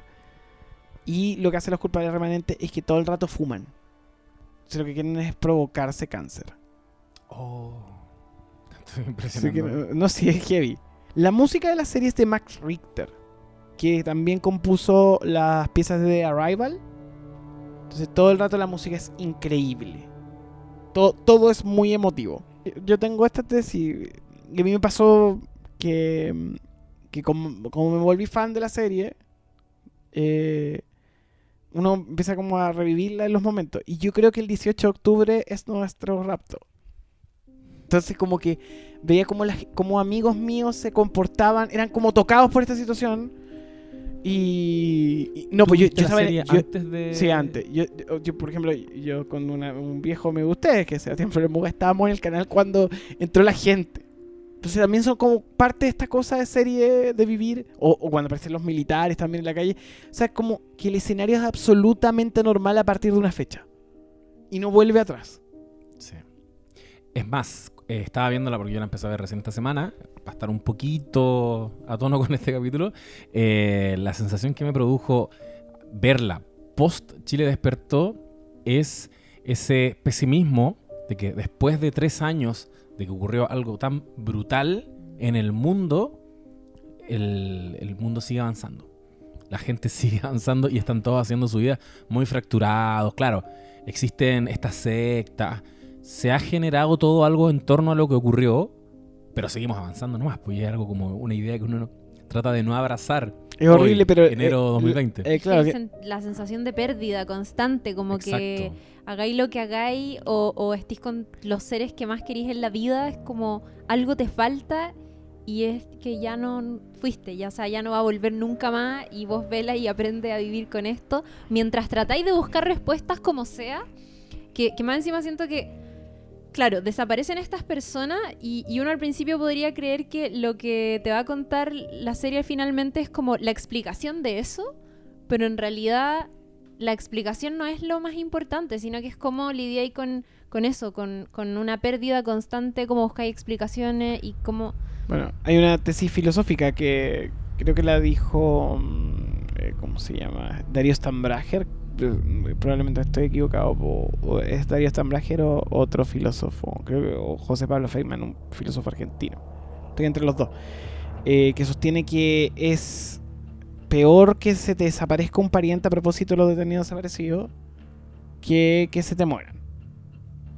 y lo que hacen los culpables remanentes es que todo el rato fuman. Entonces lo que quieren es provocarse cáncer. Oh. Estoy que no, no sí, es heavy. La música de la serie es de Max Richter, que también compuso las piezas de Arrival. Entonces todo el rato la música es increíble. Todo, todo es muy emotivo. Yo tengo esta tesis a mí me pasó que, que como, como me volví fan de la serie, eh, uno empieza como a revivirla en los momentos. Y yo creo que el 18 de octubre es nuestro rapto. Entonces como que veía como, las, como amigos míos se comportaban, eran como tocados por esta situación. Y, y- no, ¿Tú pues yo, yo estaba en- yo- antes de... Sí, antes. Yo, yo- yo, por ejemplo, yo con una- un viejo me gusté, que Sebastián Flores Muga, estábamos en el canal cuando entró la gente. Entonces también son como parte de esta cosa de serie de vivir, o, o cuando aparecen los militares también en la calle. O sea, como que el escenario es absolutamente normal a partir de una fecha. Y no vuelve atrás. Sí. Es más, eh, estaba viéndola porque yo la empecé a ver recién esta semana, para estar un poquito a tono con este capítulo. eh, la sensación que me produjo verla post Chile despertó es ese pesimismo de que después de tres años de que ocurrió algo tan brutal en el mundo, el, el mundo sigue avanzando. La gente sigue avanzando y están todos haciendo su vida muy fracturados. Claro, existen estas sectas. Se ha generado todo algo en torno a lo que ocurrió, pero seguimos avanzando nomás. Pues es algo como una idea que uno no- trata de no abrazar. Es horrible, Hoy, pero... enero eh, 2020. eh, claro, Sí, que- sen- la sensación de pérdida constante, como que hagáis lo que hagáis o, o estéis con los seres que más queréis en la vida, es como algo te falta y es que ya no fuiste, ya, o sea, ya no va a volver nunca más y vos vela y aprende a vivir con esto, mientras tratáis de buscar respuestas como sea, que, que más encima siento que, claro, desaparecen estas personas y, y uno al principio podría creer que lo que te va a contar la serie finalmente es como la explicación de eso, pero en realidad la explicación no es lo más importante, sino que es cómo lidiáis con, con eso, con, con una pérdida constante, cómo buscáis explicaciones y cómo... Bueno, hay una tesis filosófica que creo que la dijo, mm, eh, ¿cómo se llama? Darío Stambrager. Probablemente estoy equivocado. O, o es Darío Stambrager o otro filósofo. Creo que o José Pablo Feynman, un filósofo argentino. Estoy entre los dos. eh, que sostiene que es peor que se te desaparezca un pariente a propósito de los detenidos desaparecidos que que se te mueran.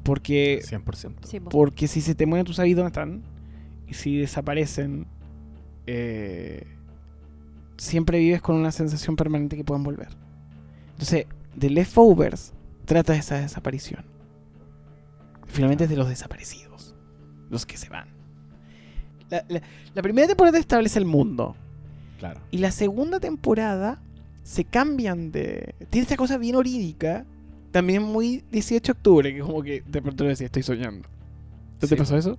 Porque 100%. Sí, po. porque si se te mueren, tú sabes dónde están. Y si desaparecen, eh, siempre vives con una sensación permanente que puedan volver. Entonces, The Leftovers trata de esa desaparición. Finalmente es de los desaparecidos, los que se van. La, la- la primera temporada establece el mundo. Claro. Y la segunda temporada se cambian de. Tiene esta cosa bien orídica. También muy 18 de octubre, que como que de pronto decía, estoy soñando. ¿No Sí. te pasó eso?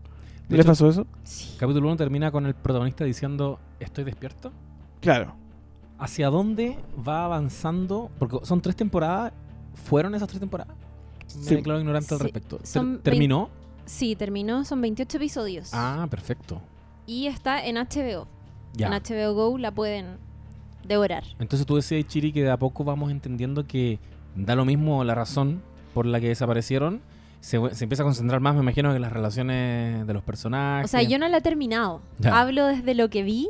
¿No les pasó eso? Sí. Capítulo 1 termina con el protagonista diciendo, estoy despierto. Claro. ¿Hacia dónde va avanzando? Porque son tres temporadas. ¿Fueron esas tres temporadas? Me Sí. declaro ignorante al respecto. Son ¿Terminó? Sí, terminó, son 28 episodios. Ah, perfecto. Y está en HBO. Ya. En HBO Go la pueden devorar. Entonces tú decías, Chiri, que de a poco vamos entendiendo que da lo mismo la razón por la que desaparecieron. Se, se empieza a concentrar más, me imagino, en las relaciones de los personajes. O sea, yo no la he terminado. Ya. Hablo desde lo que vi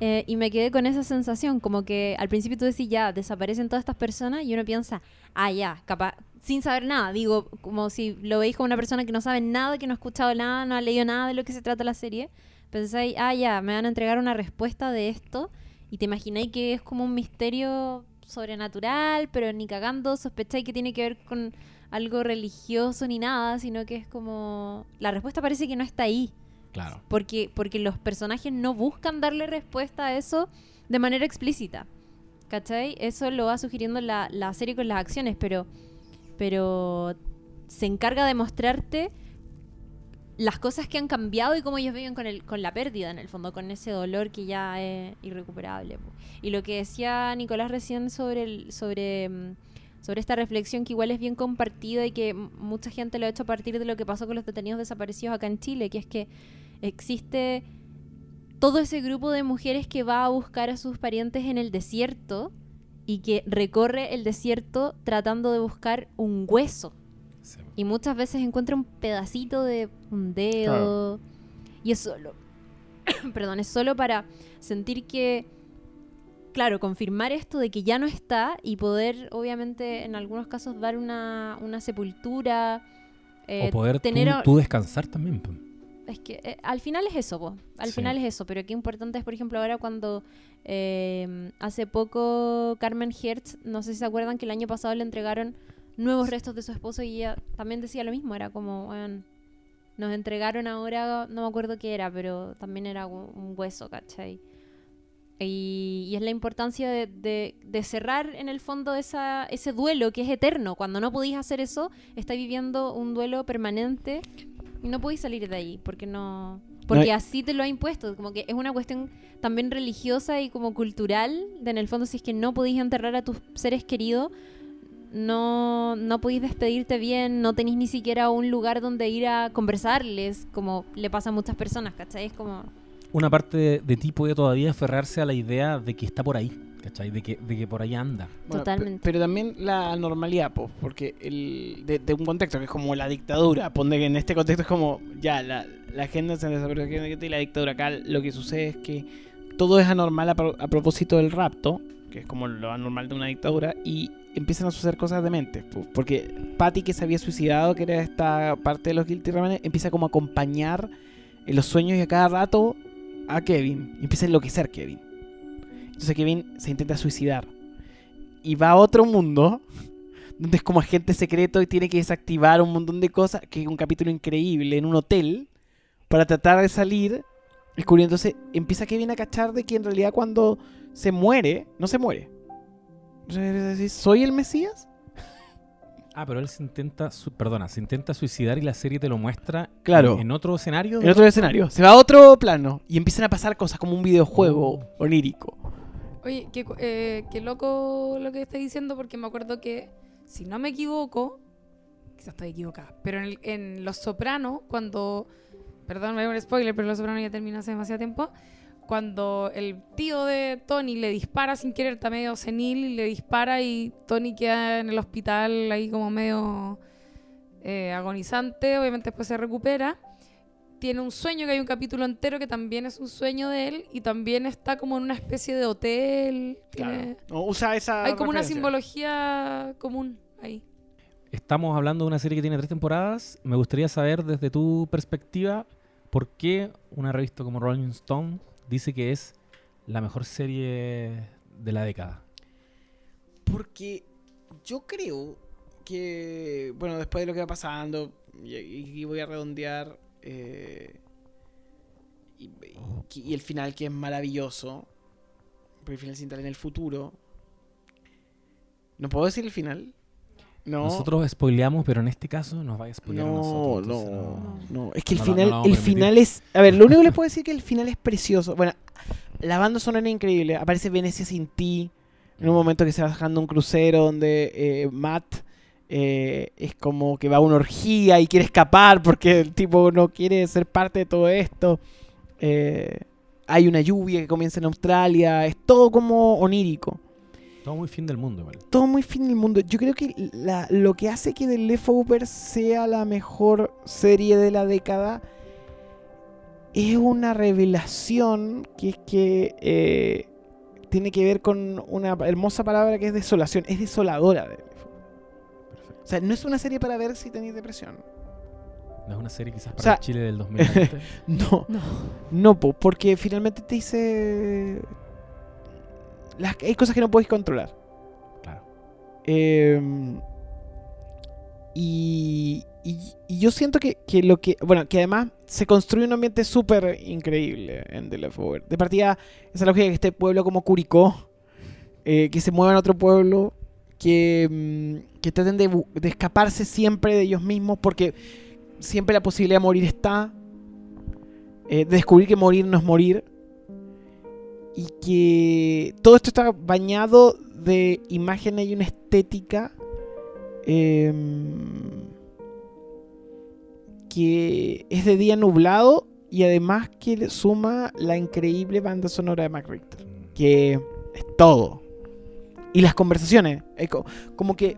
Eh, y me quedé con esa sensación. Como que al principio tú decís, ya, desaparecen todas estas personas y uno piensa, ah, ya, capaz, sin saber nada. Digo, como si lo veis como una persona que no sabe nada, que no ha escuchado nada, no ha leído nada de lo que se trata la serie. Pensáis, ah, ya, me van a entregar una respuesta de esto y te imagináis que es como un misterio sobrenatural, pero ni cagando sospecháis que tiene que ver con algo religioso ni nada, sino que es como... La respuesta parece que no está ahí. Claro. Porque, porque los personajes no buscan darle respuesta a eso de manera explícita. ¿Cachai? Eso lo va sugiriendo la, la serie con las acciones, pero, pero se encarga de mostrarte las cosas que han cambiado y cómo ellos viven con, el, con la pérdida, en el fondo, con ese dolor que ya es irrecuperable. Y lo que decía Nicolás recién sobre, el, sobre, mm, sobre esta reflexión que igual es bien compartida y que mucha gente lo ha hecho a partir de lo que pasó con los detenidos desaparecidos acá en Chile, que es que existe todo ese grupo de mujeres que va a buscar a sus parientes en el desierto y que recorre el desierto tratando de buscar un hueso. Sí. Y muchas veces encuentra un pedacito de un dedo. Y es solo. perdón, es solo para sentir que. Claro, confirmar esto de que ya no está y poder, obviamente, en algunos casos dar una, una sepultura. eh, o poder tú- tener a- tú, descansar también. Es que eh, al final es eso, po. Al Sí. final es eso. Pero qué importante es, por ejemplo, ahora cuando eh, hace poco Carmen Hertz, no sé si se acuerdan que el año pasado le entregaron nuevos restos de su esposo y ella también decía lo mismo. Era como, "Weón, nos entregaron ahora, no me acuerdo qué era, pero también era un un hueso, ¿cachai? Y, y es la importancia de, de- de cerrar en el fondo esa, ese duelo que es eterno. Cuando no podéis hacer eso, estáis viviendo un duelo permanente y no podéis salir de ahí porque no porque No, así te lo ha impuesto como que es una cuestión también religiosa y como cultural de en el fondo si es que no podéis enterrar a tus seres queridos no no podéis despedirte bien no tenéis ni siquiera un lugar donde ir a conversarles como le pasa a muchas personas ¿cachai? es como Una parte de, de ti puede todavía aferrarse a la idea de que está por ahí, ¿cachai? De que, de que por ahí anda. Bueno, Totalmente. pe- Pero también la normalidad, po, porque el, de, de un contexto que es como la dictadura, ponte que en este contexto es como, ya, la, la agenda se desapareció y la dictadura acá, lo que sucede es que todo es anormal a, pro- a propósito del rapto, que es como lo anormal de una dictadura, y empiezan a suceder cosas dementes, po, porque Patty que se había suicidado, que era esta parte de los Guilty Remnants, empieza como a acompañar en los sueños y a cada rato a Kevin, y empieza a enloquecer Kevin. Entonces Kevin se intenta suicidar y va a otro mundo donde es como agente secreto y tiene que desactivar un montón de cosas, que es un capítulo increíble en un hotel para tratar de salir. Descubriendo, entonces empieza Kevin a cachar de que en realidad cuando se muere, no se muere. ¿Soy el Mesías? Ah, pero él se intenta, su- perdona, se intenta suicidar y la serie te lo muestra Claro. en, en otro escenario. En otro escenario. Se va a otro plano y empiezan a pasar cosas como un videojuego Oh. onírico. Oye, qué, eh, qué loco lo que estás diciendo, porque me acuerdo que, si no me equivoco, quizás estoy equivocada, pero en, el- en Los Sopranos, cuando. Perdón, me voy a un spoiler, pero Los Sopranos ya terminó hace demasiado tiempo. Cuando el tío de Tony le dispara sin querer, está medio senil, le dispara y Tony queda en el hospital ahí como medio eh, agonizante, obviamente después se recupera. Tiene un sueño, que hay un capítulo entero que también es un sueño de él y también está como en una especie de hotel. tiene- No, usa esa. Hay como una simbología común ahí. Estamos hablando de una serie que tiene tres temporadas. Me gustaría saber desde tu perspectiva por qué una revista como Rolling Stone dice que es la mejor serie de la década? Porque yo creo que, bueno, después de lo que va pasando, y, y voy a redondear, eh, y, y- y el final que es maravilloso, porque el final se en el futuro. ¿No puedo decir el final? No. Nosotros spoileamos, pero en este caso nos va a spoilear a No, nosotros. no, entonces no. Es que el No final, no el final es. A ver, lo único que les puedo decir es que el final es precioso. Bueno, la banda sonora es increíble. Aparece Venecia sin ti. En un momento que se va bajando un crucero donde eh, Matt eh, es como que va a una orgía y quiere escapar porque el tipo no quiere ser parte de todo esto. Eh, hay una lluvia que comienza en Australia. Es todo como onírico Todo muy fin del mundo, igual. todo muy fin del mundo. Yo creo que la- lo que hace que The Leftovers sea la mejor serie de la década es una revelación que es que eh, tiene que ver con una hermosa palabra que es desolación. Es desoladora. O sea, no es una serie para ver si tenéis depresión. No es una serie quizás para sea, el Chile del 2020. No, No. no, po, porque finalmente te dice... Las, hay cosas que no puedes controlar. claro. Eh, y, y- y yo siento que, que lo que. Bueno, que además se construye un ambiente súper increíble en The Leftover. De partida, esa lógica que este pueblo como Curicó, eh, que se muevan a otro pueblo, que, mm, que traten de, escaparse siempre de ellos mismos, porque siempre la posibilidad de morir está. eh, de descubrir que morir no es morir. Y que todo esto está bañado de imágenes y una estética em, que es de día nublado y además que le suma la increíble banda sonora de Mac Richter, Mm. que es todo. Y las conversaciones, es co- como que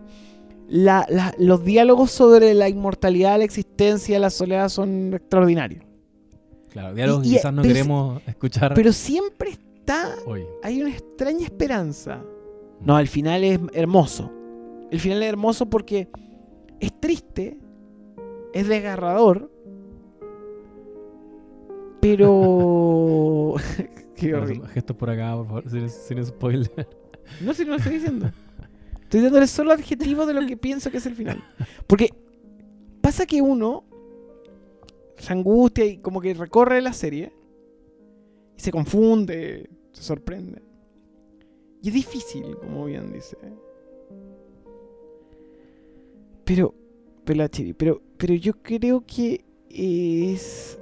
la- la- los diálogos sobre la inmortalidad, la existencia, la soledad son extraordinarios. Claro, diálogos Y- que y- quizás no queremos escuchar Pero siempre está hoy. hay una extraña esperanza. No, el final es hermoso. El final es hermoso porque es triste, es desgarrador, pero... Qué horrible. Gestos por acá, por favor, sin, sin spoiler. No sé, no lo estoy diciendo. Estoy dándole solo adjetivos de lo que pienso que es el final. Porque pasa que uno se angustia y como que recorre la serie y se confunde, se sorprende. Y es difícil, como bien dice. Pero, Pelachiri, pero, pero yo creo que es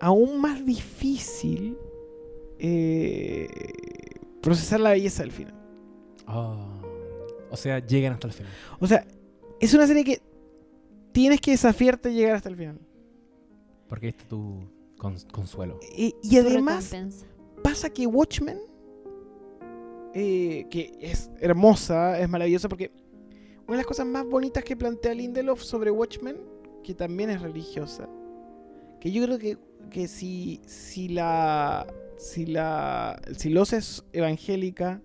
aún más difícil eh, procesar la belleza del final. Ah, o sea, llegan hasta el final. O sea, es una serie que tienes que desafiarte a llegar hasta el final. Porque este es tu cons- consuelo. Y, además recompensa. pasa que Watchmen, eh, que es hermosa, es maravillosa, porque una de las cosas más bonitas que plantea Lindelof sobre Watchmen, que también es religiosa, que yo creo que, que si, si la si la si los es evangélica,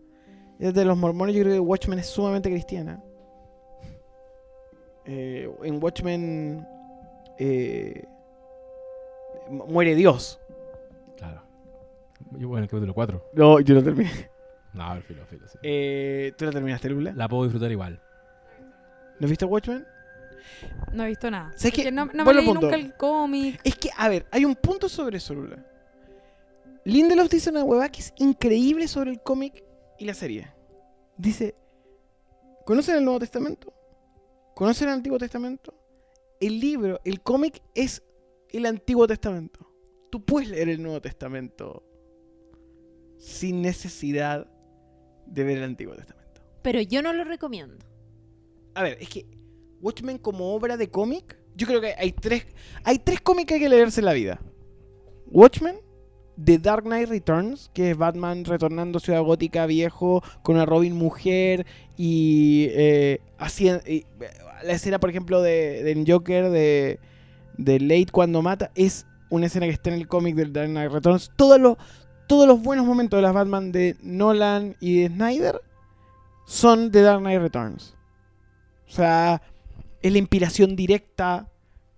es de los mormones, yo creo que Watchmen es sumamente cristiana. Eh, en Watchmen eh, mu- muere Dios. Claro. Yo, bueno, el capítulo 4. No, yo lo terminé. No, el filo, filo, sí. Eh, ¿Tú la terminaste, Lula? La puedo disfrutar igual. ¿No viste Watchmen? No he visto nada. ¿Sabes qué? no, no me leí punto. nunca el cómic. Es que, a ver, hay un punto sobre eso, Lula. Lindelof dice una huevada que es increíble sobre el cómic y la serie. Dice, ¿conocen el Nuevo Testamento? ¿Conocen el Antiguo Testamento? El libro, el cómic es el Antiguo Testamento. Tú puedes leer el Nuevo Testamento sin necesidad de ver el Antiguo Testamento. Pero yo no lo recomiendo. A ver, es que Watchmen como obra de cómic, yo creo que hay tres, hay tres cómics que hay que leerse en la vida. Watchmen, The Dark Knight Returns, que es Batman retornando a Ciudad Gótica viejo con una Robin mujer y, eh, eh, la escena, por ejemplo, de, del Joker de, de Late cuando mata es una escena que está en el cómic del Dark Knight Returns. Todos los, todos los buenos momentos de las Batman de Nolan y de Snyder son de Dark Knight Returns. O sea, es la inspiración directa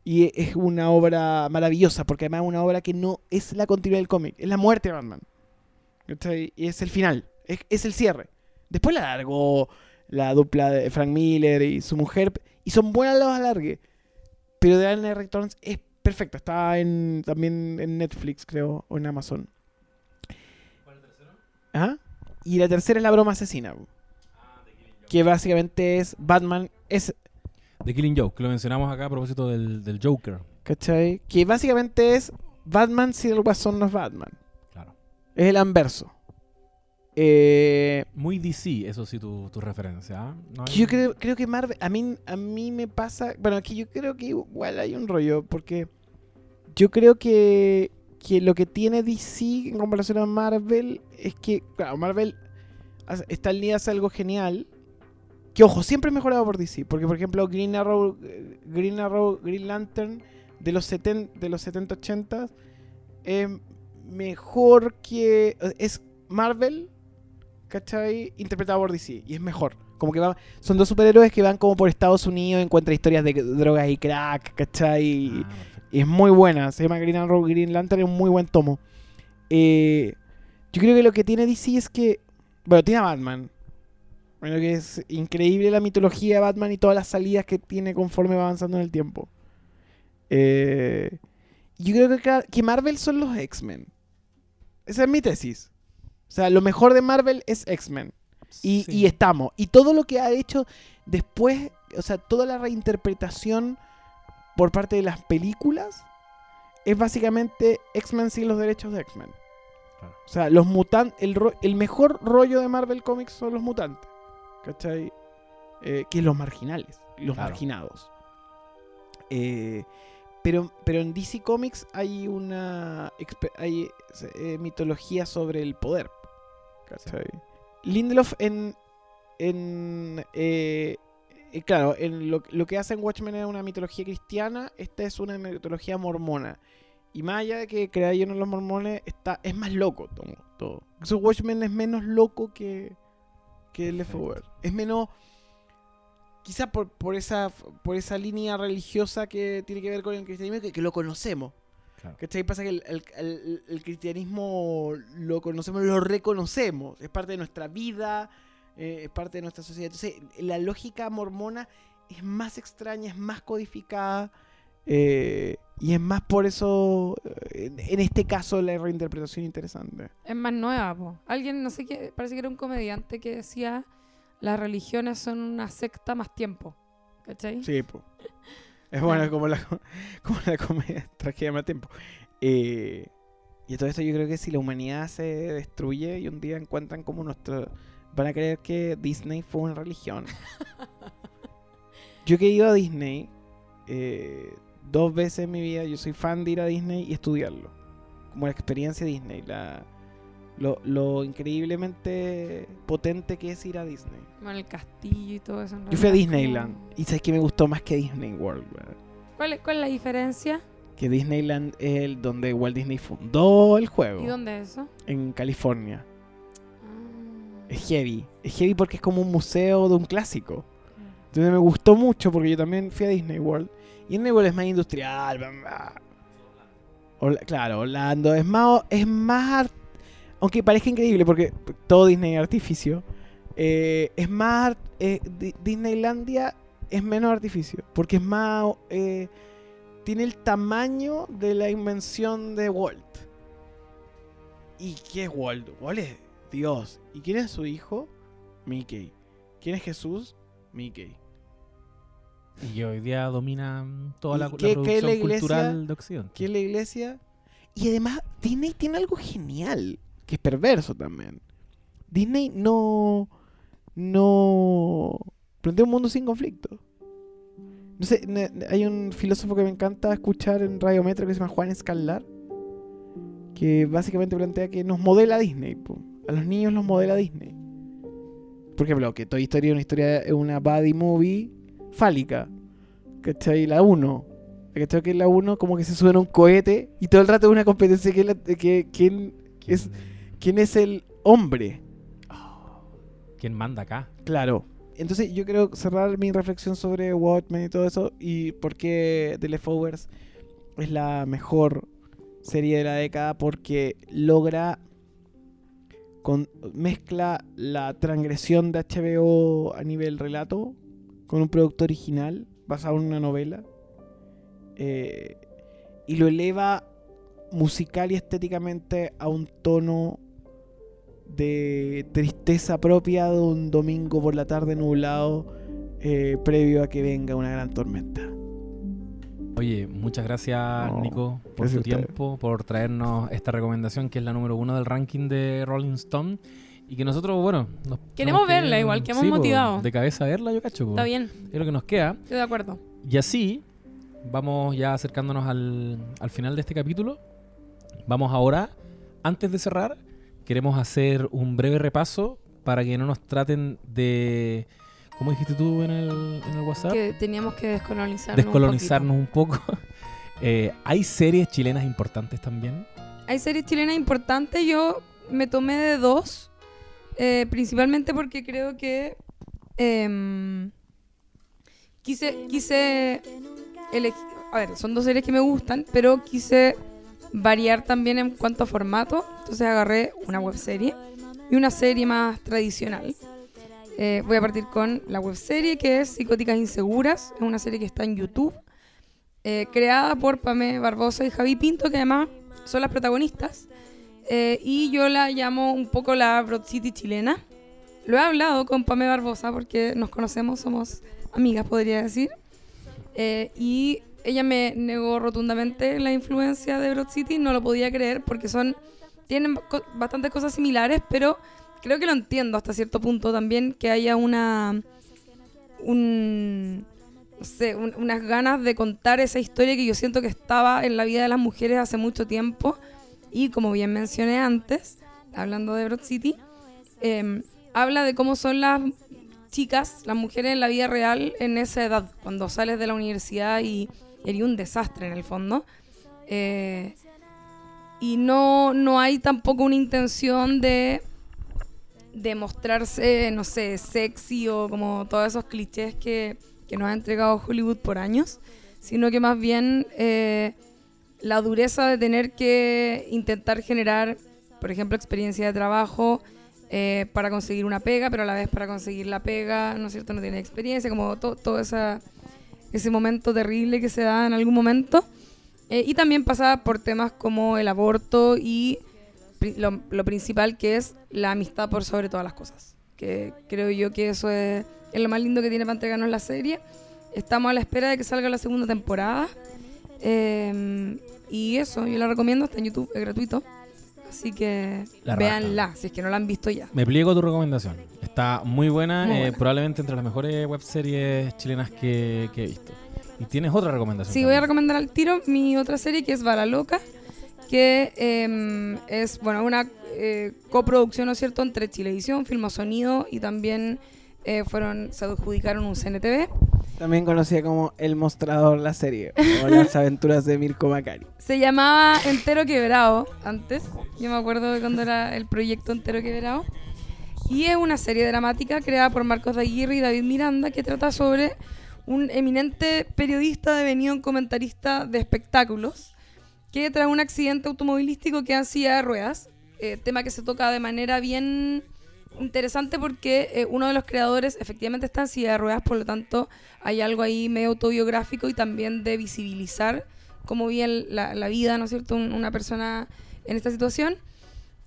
y e- es una obra maravillosa, porque además es una obra que no es la continuidad del cómic, es la muerte de Batman. ¿cachai? Y es el final, es, es el cierre. Después la largó la dupla de Frank Miller y su mujer, y son buenas los alargues. Pero The Dark Knight Returns es perfecta, está en, también en Netflix, creo, o en Amazon. Ajá. Y la tercera es la broma asesina. Que básicamente es Batman. Es, The Killing Joke, que lo mencionamos acá a propósito del, del Joker. ¿Cachai? Que básicamente es Batman si el guasón no es Batman. Claro. Es el anverso. Eh, Muy DC, eso sí, tu, tu referencia. ¿ah? No hay- yo creo, creo que Marvel. A mí, a mí me pasa. Bueno, aquí yo creo que igual hay un rollo. Porque yo creo que, que lo que tiene DC en comparación a Marvel es que, claro, Marvel. hace- Stan Lee hace algo genial. Que ojo, siempre mejorado por DC. Porque, por ejemplo, Green Arrow, eh, Green Arrow, Green Lantern de los 70, de los 70 80 es mejor que. Es Marvel, ¿cachai? Interpretado por DC. Y es mejor. Como que va, son dos superhéroes que van como por Estados Unidos, encuentran historias de drogas y crack, ¿cachai? Ah. Y es muy buena. Se llama Green Arrow, Green Lantern, es un muy buen tomo. Eh, yo creo que lo que tiene DC es que. Bueno, tiene a Batman. Bueno, que es increíble la mitología de Batman y todas las salidas que tiene conforme va avanzando en el tiempo. Eh, yo creo que, que Marvel son los X-Men. Esa es mi tesis. O sea, lo mejor de Marvel es X-Men. Y, Sí. y estamos. Y todo lo que ha hecho después, o sea, toda la reinterpretación por parte de las películas es básicamente X-Men sin los derechos de X-Men. O sea, los mutantes, el, el mejor rollo de Marvel Comics son los mutantes. ¿Cachai? Eh, que los marginales, los Claro. marginados. Eh, pero, pero en DC Comics hay una hay, eh, mitología sobre el poder. ¿Cachai? Lindelof en. en eh, eh, claro, en lo, lo que hace en Watchmen es una mitología cristiana, esta es una mitología mormona. Y más allá de que crearon los mormones, está, es más loco todo. todo. Watchmen es menos loco que, que Leftover. Es menos. Quizá por, por, esa, por esa línea religiosa que tiene que ver con el cristianismo, que, que lo conocemos. Claro. ¿Cachai? Pasa que el, el- el- el cristianismo lo conocemos, lo reconocemos. Es parte de nuestra vida, eh, es parte de nuestra sociedad. Entonces, la lógica mormona es más extraña, es más codificada. Eh, y es más por eso, eh, en, en este caso, la reinterpretación interesante. Es más nueva, po. Alguien, no sé qué, parece que era un comediante que decía las religiones son una secta más tiempo. ¿Cachai? Sí, po. Es bueno como la, como la comedia tragedia más tiempo. Eh, y todo esto yo creo que si la humanidad se destruye y un día encuentran como nuestro... Van a creer que Disney fue una religión. Yo que he ido a Disney eh, dos veces en mi vida, yo soy fan de ir a Disney y estudiarlo. Como la experiencia Disney, la, lo, lo increíblemente potente que es ir a Disney. Como en el castillo y todo eso. en Yo fui a Disneyland como- y sabes que me gustó más que Disney World? ¿Cuál, es- ¿Cuál es la diferencia? Que Disneyland es el donde Walt Disney fundó el juego. ¿Y dónde es eso? En California. Ah, Es heavy. Es heavy porque es como un museo de un clásico. Entonces me gustó mucho porque yo también fui a Disney World. Y Disney World es más industrial. claro, Orlando es más... Es más aunque parezca increíble porque todo Disney es artificio. eh, es más... eh, Di- Disneylandia es menos artificio. Porque es más... eh, tiene el tamaño de la invención de Walt. ¿Y qué es Walt? Walt es Dios. ¿Y quién es su hijo? Mickey. ¿Quién es Jesús? Mickey. Y que hoy día domina toda la, ¿Y la qué- qué es producción la iglesia? cultural de Occidente. ¿Quién es la iglesia? Y además, Disney tiene algo genial, que es perverso también. Disney no. No. Plantea un mundo sin conflicto. No sé, hay un filósofo que me encanta escuchar en Radio Metro que se llama Juan Escalar. Que básicamente plantea que nos modela Disney. po. A los niños los modela Disney. Por ejemplo, que Toy Story es una historia, es una buddy movie fálica. ¿Cachai? La 1. ¿Cachai? Que la 1 como que se suben a un cohete y todo el rato es una competencia que, la- que quién, ¿Quién, es- quién es el hombre. quién manda acá? Claro. Entonces yo quiero cerrar mi reflexión sobre Watchmen y todo eso y por qué The Leftovers es la mejor serie de la década porque logra con, mezcla la transgresión de HBO a nivel relato con un producto original basado en una novela eh, y lo eleva musical y estéticamente a un tono de tristeza propia de un domingo por la tarde nublado eh, previo a que venga una gran tormenta. Oye, muchas gracias, No, Nico, por gracias tu tiempo, por traernos esta recomendación que es la número uno del ranking de Rolling Stone. Y que nosotros, bueno, nos Queremos que- verla igual, quedamos sí, po, motivados. De cabeza verla, yo cacho. po. Está bien, Es lo que nos queda. estoy de acuerdo. Y así, vamos ya acercándonos al, al final de este capítulo. Vamos ahora, antes de cerrar, queremos hacer un breve repaso para que no nos traten de... ¿Cómo dijiste tú en el, en el WhatsApp? Que teníamos que descolonizarnos. un Descolonizarnos un poco. Eh, ¿Hay series chilenas importantes también? Hay series chilenas importantes, yo me tomé de dos, eh, principalmente porque creo que em, quise, quise elegir, a ver, son dos series que me gustan, pero quise variar también en cuanto a formato, entonces agarré una webserie y una serie más tradicional. Eh, voy a partir con la webserie que es Psicóticas Inseguras, es una serie que está en YouTube, eh, creada por Pamé Barbosa y Javi Pinto, que además son las protagonistas. Eh, y yo la llamo un poco la Broad City chilena. Lo he hablado con Pamé Barbosa porque nos conocemos, somos amigas, podría decir. Eh, y ella me negó rotundamente la influencia de Broad City, no lo podía creer porque son tienen co- bastantes cosas similares, pero creo que lo entiendo hasta cierto punto también que haya una un no sé, un- unas ganas de contar esa historia que yo siento que estaba en la vida de las mujeres hace mucho tiempo y como bien mencioné antes, hablando de Broad City, em, habla de cómo son las chicas, las mujeres en la vida real en esa edad, cuando sales de la universidad y eres un desastre en el fondo. Eh, y no, no hay tampoco una intención de, de mostrarse, no sé, sexy o como todos esos clichés que, nos ha entregado Hollywood por años, sino que más bien eh, la dureza de tener que intentar generar, por ejemplo, experiencia de trabajo eh, para conseguir una pega, pero a la vez para conseguir la pega, ¿no es cierto?, no tiene experiencia, como to- todo esa, ese momento terrible que se da en algún momento. Eh, y también pasa por temas como el aborto y lo principal que es la amistad por sobre todas las cosas. Que creo yo que eso es, es lo más lindo que tiene para entregarnos la serie. Estamos a la espera de que salga la segunda temporada. Eh, y eso, yo la recomiendo, está en YouTube, es gratuito. Así que La véanla, si es que no la han visto ya. Me pliego a tu recomendación. Está muy buena, Muy eh, buena. probablemente entre las mejores webseries chilenas que, que he visto. Y tienes otra recomendación. Sí, voy a recomendar al tiro mi otra serie que es Bala Loca, que eh, es bueno una eh, coproducción, ¿no es cierto?, entre Chilevisión, Filmo Sonido y también eh, fueron se adjudicaron un CNTV. También conocida como El Mostrador, la serie, o las aventuras de Mirko Macari. Se llamaba Entero Quebrado antes. Yo me acuerdo de cuando era el proyecto Entero Quebrado. Y es una serie dramática creada por Marcos de Aguirre y David Miranda que trata sobre un eminente periodista devenido en comentarista de espectáculos que tras un accidente automovilístico queda en silla de ruedas. eh, tema que se toca de manera bien interesante porque eh, uno de los creadores efectivamente está en silla de ruedas, por lo tanto hay algo ahí medio autobiográfico y también de visibilizar cómo vive la, la vida, ¿no es cierto?, un- una persona en esta situación.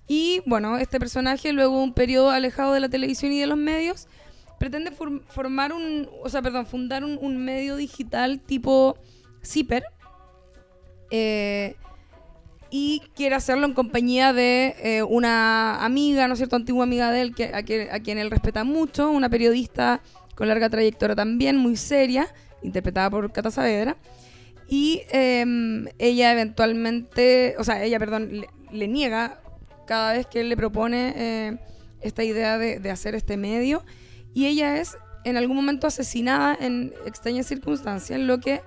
Y bueno, este personaje, luego de un periodo alejado de la televisión y de los medios, pretende form- formar un, o sea, perdón, fundar un, un medio digital tipo Zipper. eh, y quiere hacerlo en compañía de eh, una amiga, ¿no es cierto?, antigua amiga de él, que, a, que- a quien él respeta mucho, una periodista con larga trayectoria también, muy seria, interpretada por Cata Saavedra. Y em, ella eventualmente, o sea, ella, perdón, le, le niega cada vez que él le propone eh, esta idea de, de hacer este medio. Y ella es en algún momento asesinada en extrañas circunstancias, lo que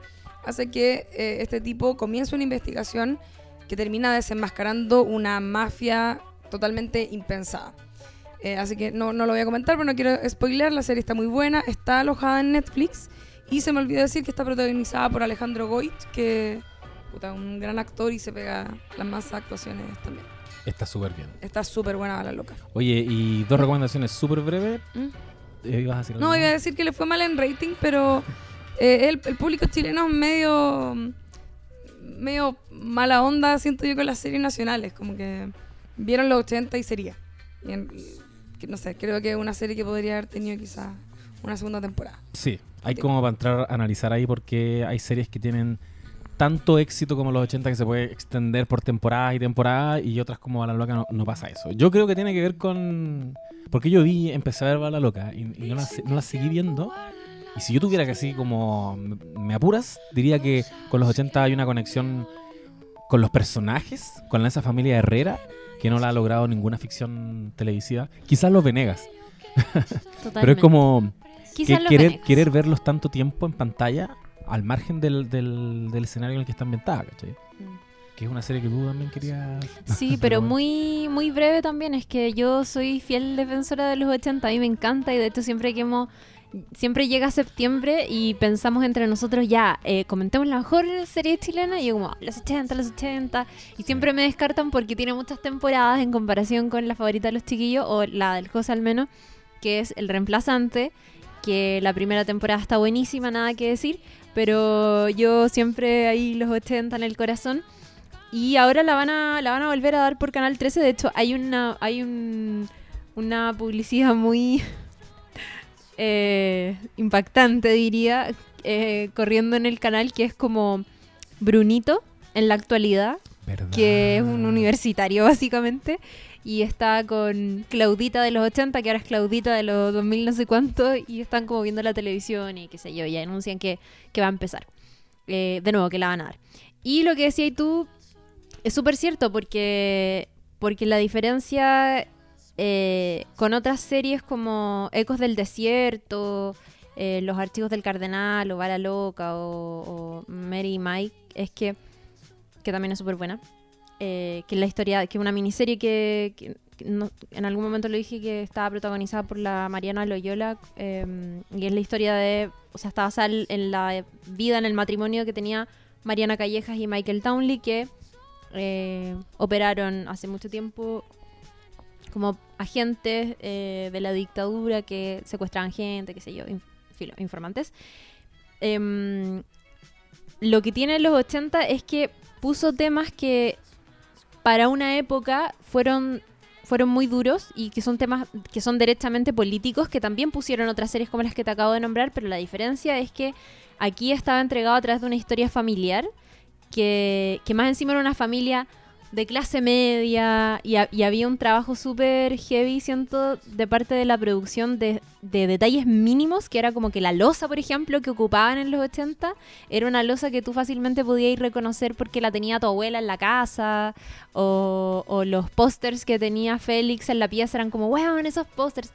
hace que eh, este tipo comience una investigación que termina desenmascarando una mafia totalmente impensada. Eh, así que no, no lo voy a comentar, pero no quiero spoiler. La serie está muy buena, está alojada en Netflix. Y se me olvidó decir que está protagonizada por Alejandro Goit, que puta, un gran actor y se pega las más actuaciones también. Está súper bien. Está súper buena la loca. Oye, y dos recomendaciones súper breves. ¿Mm? Eh, ¿ibas a decir No, iba a decir que le fue mal en rating, pero eh, el, el público chileno es medio, medio mala onda, siento yo, con las series nacionales. Como que vieron los 80 y sería. Y en- y que no sé, creo que es una serie que podría haber tenido quizás una segunda temporada. Sí, hay como para entrar a analizar ahí porque hay series que tienen tanto éxito como los 80 que se puede extender por temporadas y temporadas y otras como Bala Loca no, no pasa eso. Yo creo que tiene que ver con... Porque yo vi, empecé a ver Bala Loca y, y no, la, se- no la seguí viendo. Y si yo tuviera que así como me- apuras, diría que con los 80 hay una conexión con los personajes, con esa familia Herrera, que no la ha logrado ninguna ficción televisiva. Quizás los Venegas, Totalmente. pero es como que querer, Venegas. querer verlos tanto tiempo en pantalla al margen del, del, del escenario en el que está ambientada, ¿cachai? Mm. Que es una serie que tú también querías... Sí, pero muy muy breve también. Es que yo soy fiel defensora de los 80. A mí me encanta y de hecho siempre que hemos... Siempre llega septiembre y pensamos entre nosotros ya, eh, comentemos la mejor serie chilena y yo como, los 80, los 80. Y siempre me descartan porque tiene muchas temporadas en comparación con la favorita de los chiquillos o la del José al menos, que es El Reemplazante, que la primera temporada está buenísima, nada que decir, pero yo siempre ahí los 80 en el corazón. Y ahora la van a, la van a volver a dar por Canal 13. De hecho, hay una, hay un, una publicidad muy eh, impactante, diría, eh, corriendo en el canal, que es como Brunito en la actualidad, ¿Verdad? que es un universitario básicamente. Y está con Claudita de los 80, que ahora es Claudita de los 2000 no sé cuánto, y están como viendo la televisión y qué sé yo, y anuncian que, que va a empezar. Eh, de nuevo, que la van a dar. Y lo que decías tú es súper cierto, porque, porque la diferencia eh, con otras series como Ecos del Desierto, eh, Los Archivos del Cardenal, o Bala Loca, o, o Mary y Mike, es que, que también es súper buena. eh, que es la historia, que una miniserie que, en algún momento lo dije que estaba protagonizada por la Mariana Loyola eh, y es la historia de, o sea, está basada en- en la vida, en el matrimonio que tenía Mariana Callejas y Michael Townley que eh, operaron hace mucho tiempo como agentes eh, de la dictadura que secuestraban gente, qué sé yo, informantes. Em, lo que tiene los 80 es que puso temas que para una época fueron fueron muy duros y que son temas que son derechamente políticos que también pusieron otras series como las que te acabo de nombrar, pero la diferencia es que aquí estaba entregado a través de una historia familiar que, que más encima era una familia de clase media y, ha- y había un trabajo súper heavy, siento, de parte de la producción de, de detalles mínimos, que era como que la losa, por ejemplo, que ocupaban en los 80, era una losa que tú fácilmente podías reconocer porque la tenía tu abuela en la casa, o, o los pósters que tenía Félix en la pieza eran como, weón, esos pósters.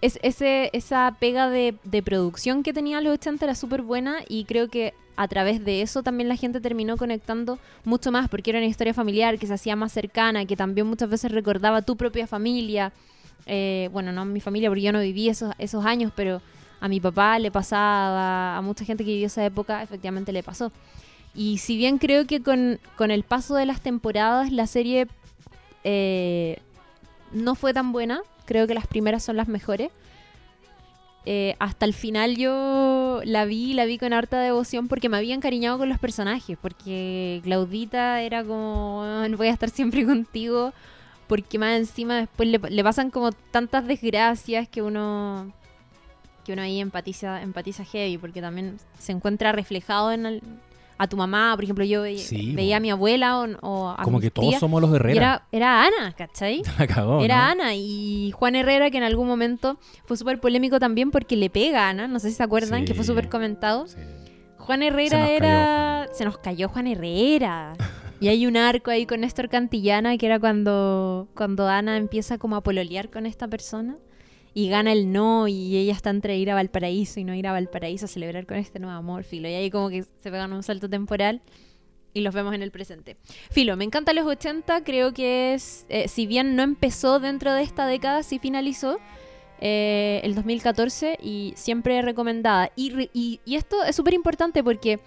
Es, ese, esa pega de, producción que tenía los 80 era súper buena y creo que a través de eso también la gente terminó conectando mucho más porque era una historia familiar que se hacía más cercana, que también muchas veces recordaba tu propia familia. Eh, bueno, no mi familia porque yo no viví esos, esos años, pero a mi papá le pasaba, a mucha gente que vivió esa época efectivamente le pasó. Y si bien creo que con, con el paso de las temporadas la serie eh, no fue tan buena, creo que las primeras son las mejores. Eh, hasta el final yo la vi, la vi con harta devoción porque me había encariñado con los personajes, porque Claudita era como, "Weón, voy a estar siempre contigo, porque más encima después le, le pasan como tantas desgracias que uno que uno ahí empatiza, empatiza heavy, porque también se encuentra reflejado en el- a tu mamá, por ejemplo, yo ve- Sí, veía po. a mi abuela o, o a Como que todos somos los Herrera. era, era Ana, ¿cachai? La cagó, Era ¿no? Ana y Juan Herrera, que en algún momento fue súper polémico también porque le pega a Ana, no sé si se acuerdan, que fue Sí. súper comentado. Sí. Juan Se Herrera nos era... se nos cayó Juan Herrera. y hay un arco ahí con Néstor Cantillana, que era cuando, cuando Ana empieza como a pololear con esta persona. Y gana el no, y ella está entre ir a Valparaíso y no ir a Valparaíso a celebrar con este nuevo amor, Filo. Y ahí como que se pegan un salto temporal y los vemos en el presente. Filo, me encanta los 80, creo que es, eh, si bien no empezó dentro de esta década, sí finalizó eh, el 2014 y siempre recomendada. Y, y, y esto es súper importante porque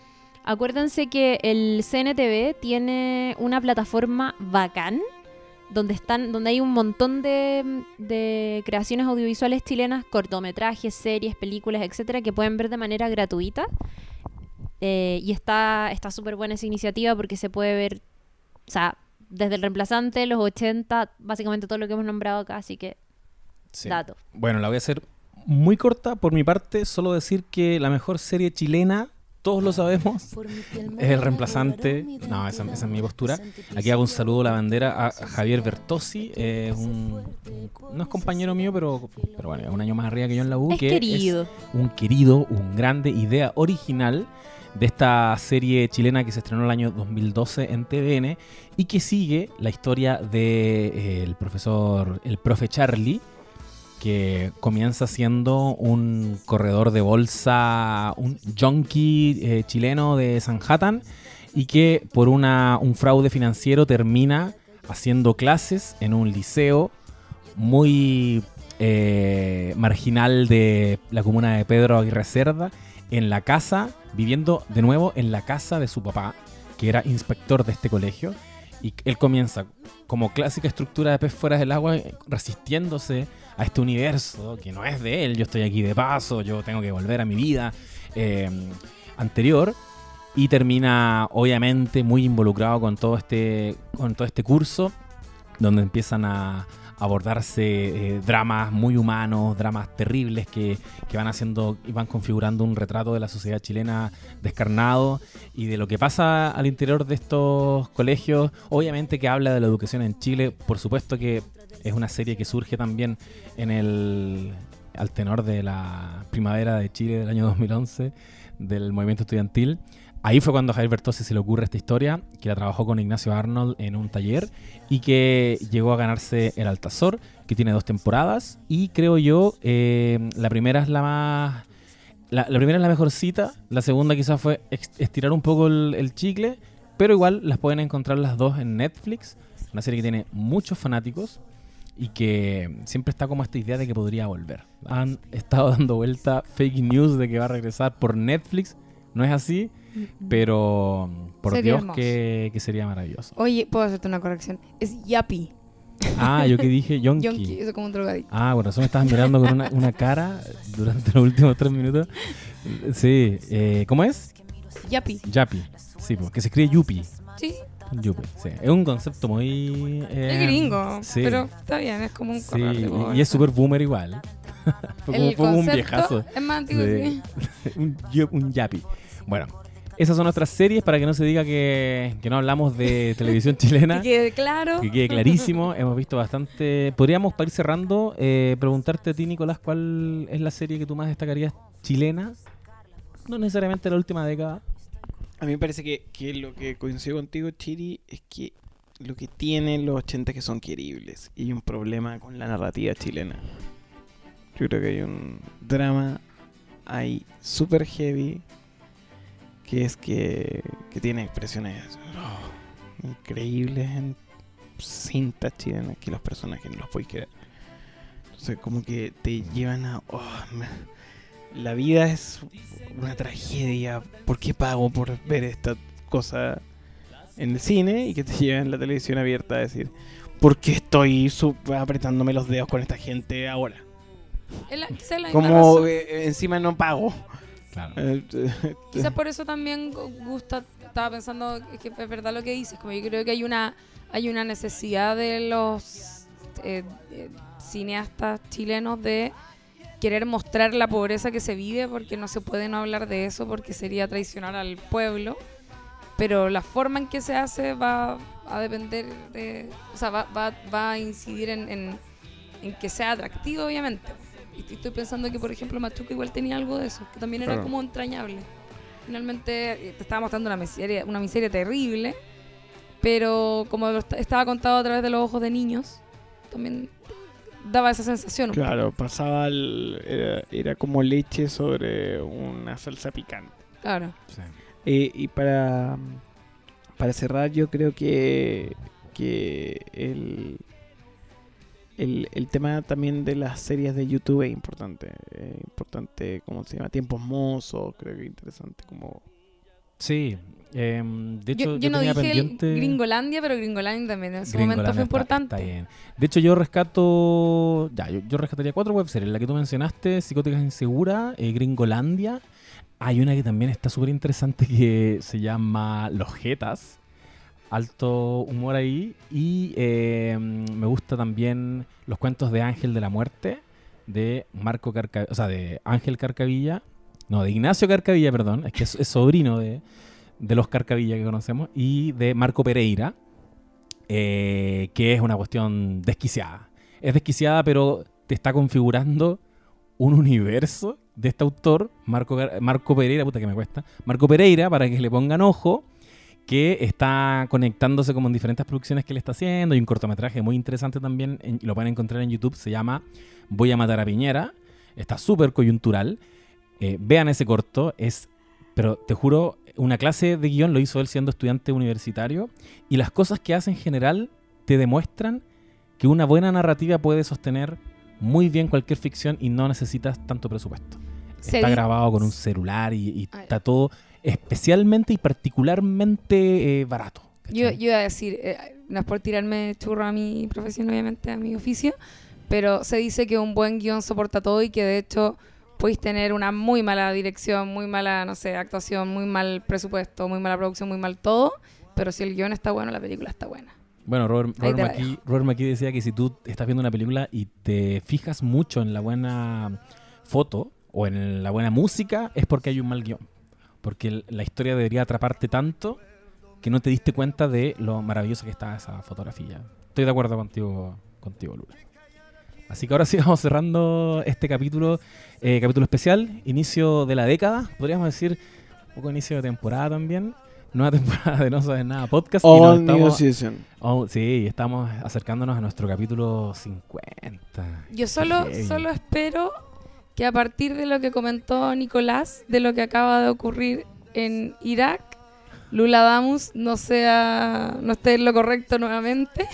Acuérdense que el CNTV tiene una plataforma bacán donde están donde hay un montón de, de creaciones audiovisuales chilenas, cortometrajes, series, películas, etcétera, que pueden ver de manera gratuita. Eh, y está está súper buena esa iniciativa porque se puede ver, o sea, desde el reemplazante, los 80, básicamente todo lo que hemos nombrado acá, así que Sí. dato. Bueno, la voy a hacer muy corta por mi parte, solo decir que la mejor serie chilena, todos lo sabemos, es el reemplazante. No, esa, esa es mi postura. Aquí hago un saludo a la bandera a Javier Bertossi, es un, no es compañero mío, pero, pero bueno, es un año más arriba que yo en la U. es que querido. un querido, un grande idea original de esta serie chilena que se estrenó el año 2012 en TVN y que sigue la historia de eh, el profesor, el profe Charlie, que comienza siendo un corredor de bolsa, un junkie eh, chileno de Sanhattan y que por un fraude financiero termina haciendo clases en un liceo muy eh, marginal de la comuna de Pedro Aguirre Cerda, en la casa, viviendo de nuevo en la casa de su papá, que era inspector de este colegio. Y él comienza como clásica estructura de pez fuera del agua, eh, resistiéndose a este universo que no es de él. Yo estoy aquí de paso, yo tengo que volver a mi vida eh, anterior. Y termina, obviamente, muy involucrado con todo este, con todo este curso, donde empiezan a abordarse eh, dramas muy humanos, dramas terribles que, que van haciendo y van configurando un retrato de la sociedad chilena descarnado y de lo que pasa al interior de estos colegios. Obviamente que habla de la educación en Chile, por supuesto que es una serie que surge también en el al tenor de la primavera de Chile del año 2011 del movimiento estudiantil. Ahí fue cuando a Javier se le ocurre esta historia, que la trabajó con Ignacio Arnold en un taller y que llegó a ganarse el Altazor, que tiene dos temporadas. Y creo yo, eh, la primera es la más. La, primera es la mejor cita, la segunda quizás fue estirar un poco el, el chicle, pero igual las pueden encontrar las dos en Netflix. Una serie que tiene muchos fanáticos y que siempre está como esta idea de que podría volver. Han estado dando vuelta fake news de que va a regresar por Netflix. No es así, pero por Sería Dios hermoso. que, que sería maravilloso. Oye, puedo hacerte una corrección. Es Yapi. Ah, yo que dije Yonki. Yonki, eso como un drogadicto. Ah, por razón me estabas mirando con una, una cara durante los últimos tres minutos. Sí, eh, ¿cómo es? Yapi. Yapi. Sí, porque se escribe Yupi. Sí, Yupi, sí. Es un concepto muy... eh, es gringo. sí. Pero está bien, es como un Sí, de y- es súper boomer igual. Fue como, El fue como un viejazo. es más antiguo, Sí. un, un yapi. Bueno, esas son nuestras series para que no se diga que, que no hablamos de televisión chilena. Que quede claro. Que quede clarísimo, hemos visto bastante. Podríamos, para ir cerrando, eh, preguntarte a ti, Nicolás, ¿cuál es la serie que tú más destacarías chilena? No necesariamente la última década. A mí me parece que, que lo que coincido contigo, Chiri, es que lo que tienen los 80 es que son queribles. Y hay un problema con la narrativa chilena. Yo creo que hay un drama ahí super heavy que es que, que tiene expresiones oh, increíbles en cintas chilenas que los personajes no los puedes creer. Entonces como que te llevan a... oh, la vida es una tragedia. ¿Por qué pago por ver esta cosa en el cine y que te llevan la televisión abierta a decir, ¿por qué estoy apretándome los dedos con esta gente ahora? La- la Como eh, encima no pago. Claro. Eh, Quizás por eso también gu- gusta, estaba pensando que es verdad lo que dices, como yo creo que hay una hay una necesidad de los eh, eh, cineastas chilenos de querer mostrar la pobreza que se vive porque no se puede no hablar de eso porque sería traicionar al pueblo, pero la forma en que se hace va a depender de, o sea, va, va, va a incidir en, en, en que sea atractivo obviamente. Y estoy pensando que, por ejemplo, Machuca igual tenía algo de eso, que también era Claro. como entrañable. Finalmente eh, te estaba mostrando una miseria, una miseria terrible, pero como estaba contado a través de los ojos de niños, también daba esa sensación. un claro, pasaba el- era, era como leche sobre una salsa picante. Claro. Sí. Eh, y para, para cerrar, yo creo que, que el, el, el tema también de las series de YouTube es importante. Es importante, ¿cómo se llama? Tiempos mozos, creo que es interesante como Sí. em, de hecho, Yo, yo no tenía dije pendiente... Gringolandia, pero Gringolandia también en su momento fue está- importante. Está, bien. De hecho, yo rescato. Ya, yo, yo rescataría cuatro webseries. La que tú mencionaste, Psicóticas Insegura, eh, Gringolandia. Hay una que también está súper interesante que se llama Los Jetas. Alto humor ahí. Y eh, me gusta también los cuentos de Ángel de la Muerte. De Marco Carcavilla. O sea, de Ángel Carcavilla. No, de Ignacio Carcavilla, perdón. Es que es, sobrino de, de los Carcavilla que conocemos. Y de Marco Pereira eh, que es una cuestión desquiciada. Es desquiciada, pero te está configurando un universo de este autor, Marco, Marco Pereira, puta que me cuesta, Marco Pereira, para que le pongan ojo, que está conectándose como en diferentes producciones que él está haciendo. Hay un cortometraje muy interesante también, en- lo pueden encontrar en YouTube, se llama Voy a matar a Piñera. Está súper coyuntural. Eh, vean ese corto, es, pero te juro, una clase de guion lo hizo él siendo estudiante universitario y las cosas que hace en general te demuestran que una buena narrativa puede sostener muy bien cualquier ficción y no necesitas tanto presupuesto. Se está grabado con un celular y, está todo especialmente y particularmente eh, barato. Yo, yo iba a decir, eh, no es por tirarme churro a mi profesión, obviamente, a mi oficio, pero se dice que un buen guion soporta todo y que de hecho podéis tener una muy mala dirección, muy mala, no sé, actuación, muy mal presupuesto, muy mala producción, muy mal todo, pero si el guion está bueno, la película está buena. Bueno, Robert, Robert, te la McKee, Robert McKee decía que si tú estás viendo una película y te fijas mucho en la buena foto o en la buena música, es porque hay un mal guion. Porque la historia debería atraparte tanto que no te diste cuenta de lo maravillosa que está esa fotografía. Estoy de acuerdo contigo, contigo Lula. Así que ahora sí vamos cerrando este capítulo, eh, capítulo especial, inicio de la década, podríamos decir, un poco inicio de temporada también. Nueva temporada de No Sabes Nada Podcast. y All estamos- Negotiation. Oh, sí, estamos acercándonos a nuestro capítulo 50. Yo solo, solo espero que a partir de lo que comentó Nicolás, de lo que acaba de ocurrir en Irak, Lula Damus no sea, no esté en lo correcto nuevamente.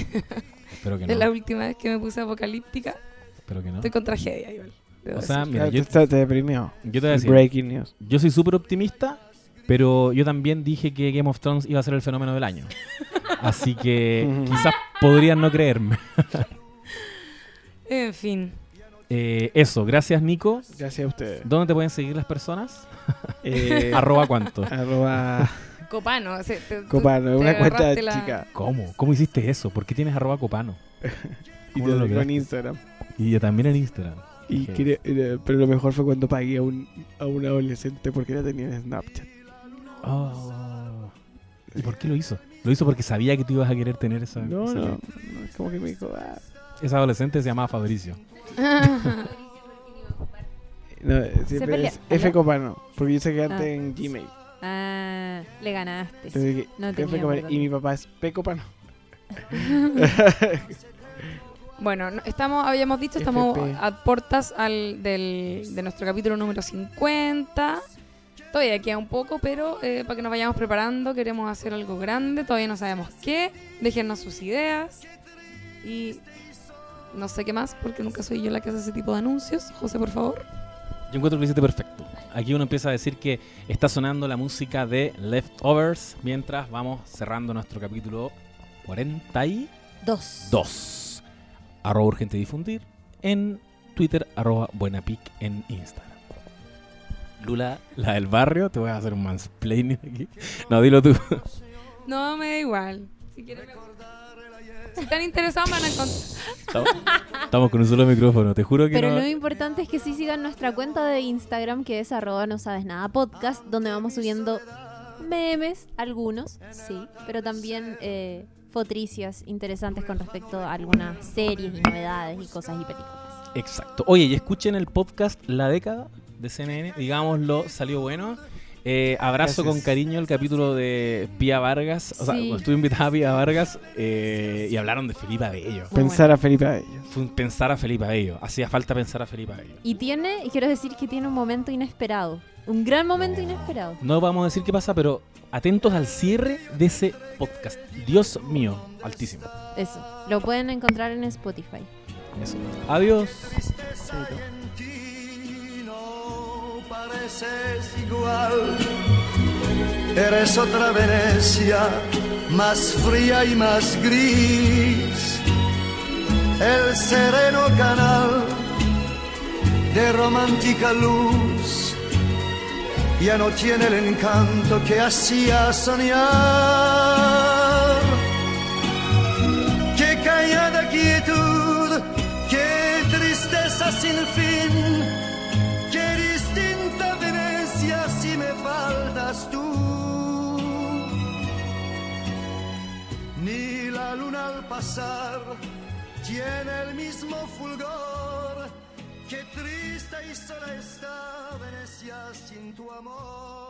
Espero que De la no. última vez que me puse apocalíptica. Espero que no. Estoy con tragedia igual. O sea, decir. mira, yo, te, te deprimió. yo te voy a decir, Breaking news. yo soy súper optimista, pero yo también dije que Game of Thrones iba a ser el fenómeno del año. Así que quizás podrían no creerme. En fin. Eh, eso, gracias Nico. Gracias a ustedes. ¿Dónde te pueden seguir las personas? Eh, Arroba cuánto. arroba Copano. te- Copano, te una cuenta la- chica. ¿Cómo? ¿Cómo hiciste eso? ¿Por qué tienes arroba copano? Y ¿Cómo te lo en? Instagram. Y yo también en Instagram. Y quería- eh, pero lo mejor fue cuando pagué a un, a un adolescente porque la tenía en Snapchat. "Oh". ¿Y por qué lo hizo? Lo hizo porque sabía que tú ibas a querer tener esa... No, esa- no, no, es como que me dijo, ah. Ese adolescente se llamaba Fabricio. No, siempre es F. Copano, porque yo saqué antes Ah. en Gmail. Ah, le ganaste. Entonces dije, No F Copano, y mi papá es P Copano. Bueno, no- estamos, habíamos dicho, estamos FP. a puertas al, del, de nuestro capítulo número 50. Todavía queda un poco, pero eh, para que nos vayamos preparando, queremos hacer algo grande. Todavía no sabemos qué. Déjennos sus ideas. Y no sé qué más, porque nunca soy yo la que hace ese tipo de anuncios. José, por favor. Yo encuentro que lo hiciste perfecto. Aquí uno empieza a decir que está sonando la música de Leftovers mientras vamos cerrando nuestro capítulo 42. Dos. Arroba urgente difundir en Twitter, arroba buenapic en Instagram. Lula, la del barrio, te voy a hacer un mansplaining aquí. No, dilo tú. No, me da igual. Si quieren... Si están interesados, me van a encontrar. Estamos, estamos con un solo micrófono, te juro que Pero no. lo importante es que sí sigan nuestra cuenta de Instagram, que es arroba no sabes nada podcast, donde vamos subiendo memes, algunos, sí, pero también eh, fotricias interesantes con respecto a algunas series y novedades y cosas y películas. Exacto. Oye, y escuchen el podcast La década de CNN, digámoslo, salió bueno. Eh, abrazo Gracias. con cariño el capítulo de Pía Vargas. O sea, Sí. estuve invitada a Pía Vargas eh, y hablaron de Felipe Abello. Muy Pensar a Felipe a un pensar a Felipe Abello. Hacía falta pensar a Felipe Abello. Y tiene, y quiero decir que tiene un momento inesperado, un gran momento No. inesperado. No vamos a decir qué pasa, pero atentos al cierre de ese podcast. Dios mío, altísimo. Eso, lo pueden encontrar en Spotify. Eso. Adiós. Igual. Eres otra Venecia, más fría y más gris. El sereno canal de romántica luz ya no tiene el encanto que hacía soñar. Qué callada quietud, qué tristeza sin fin, tú. Ni la luna al pasar tiene el mismo fulgor. Qué triste y sola está Venecia sin tu amor.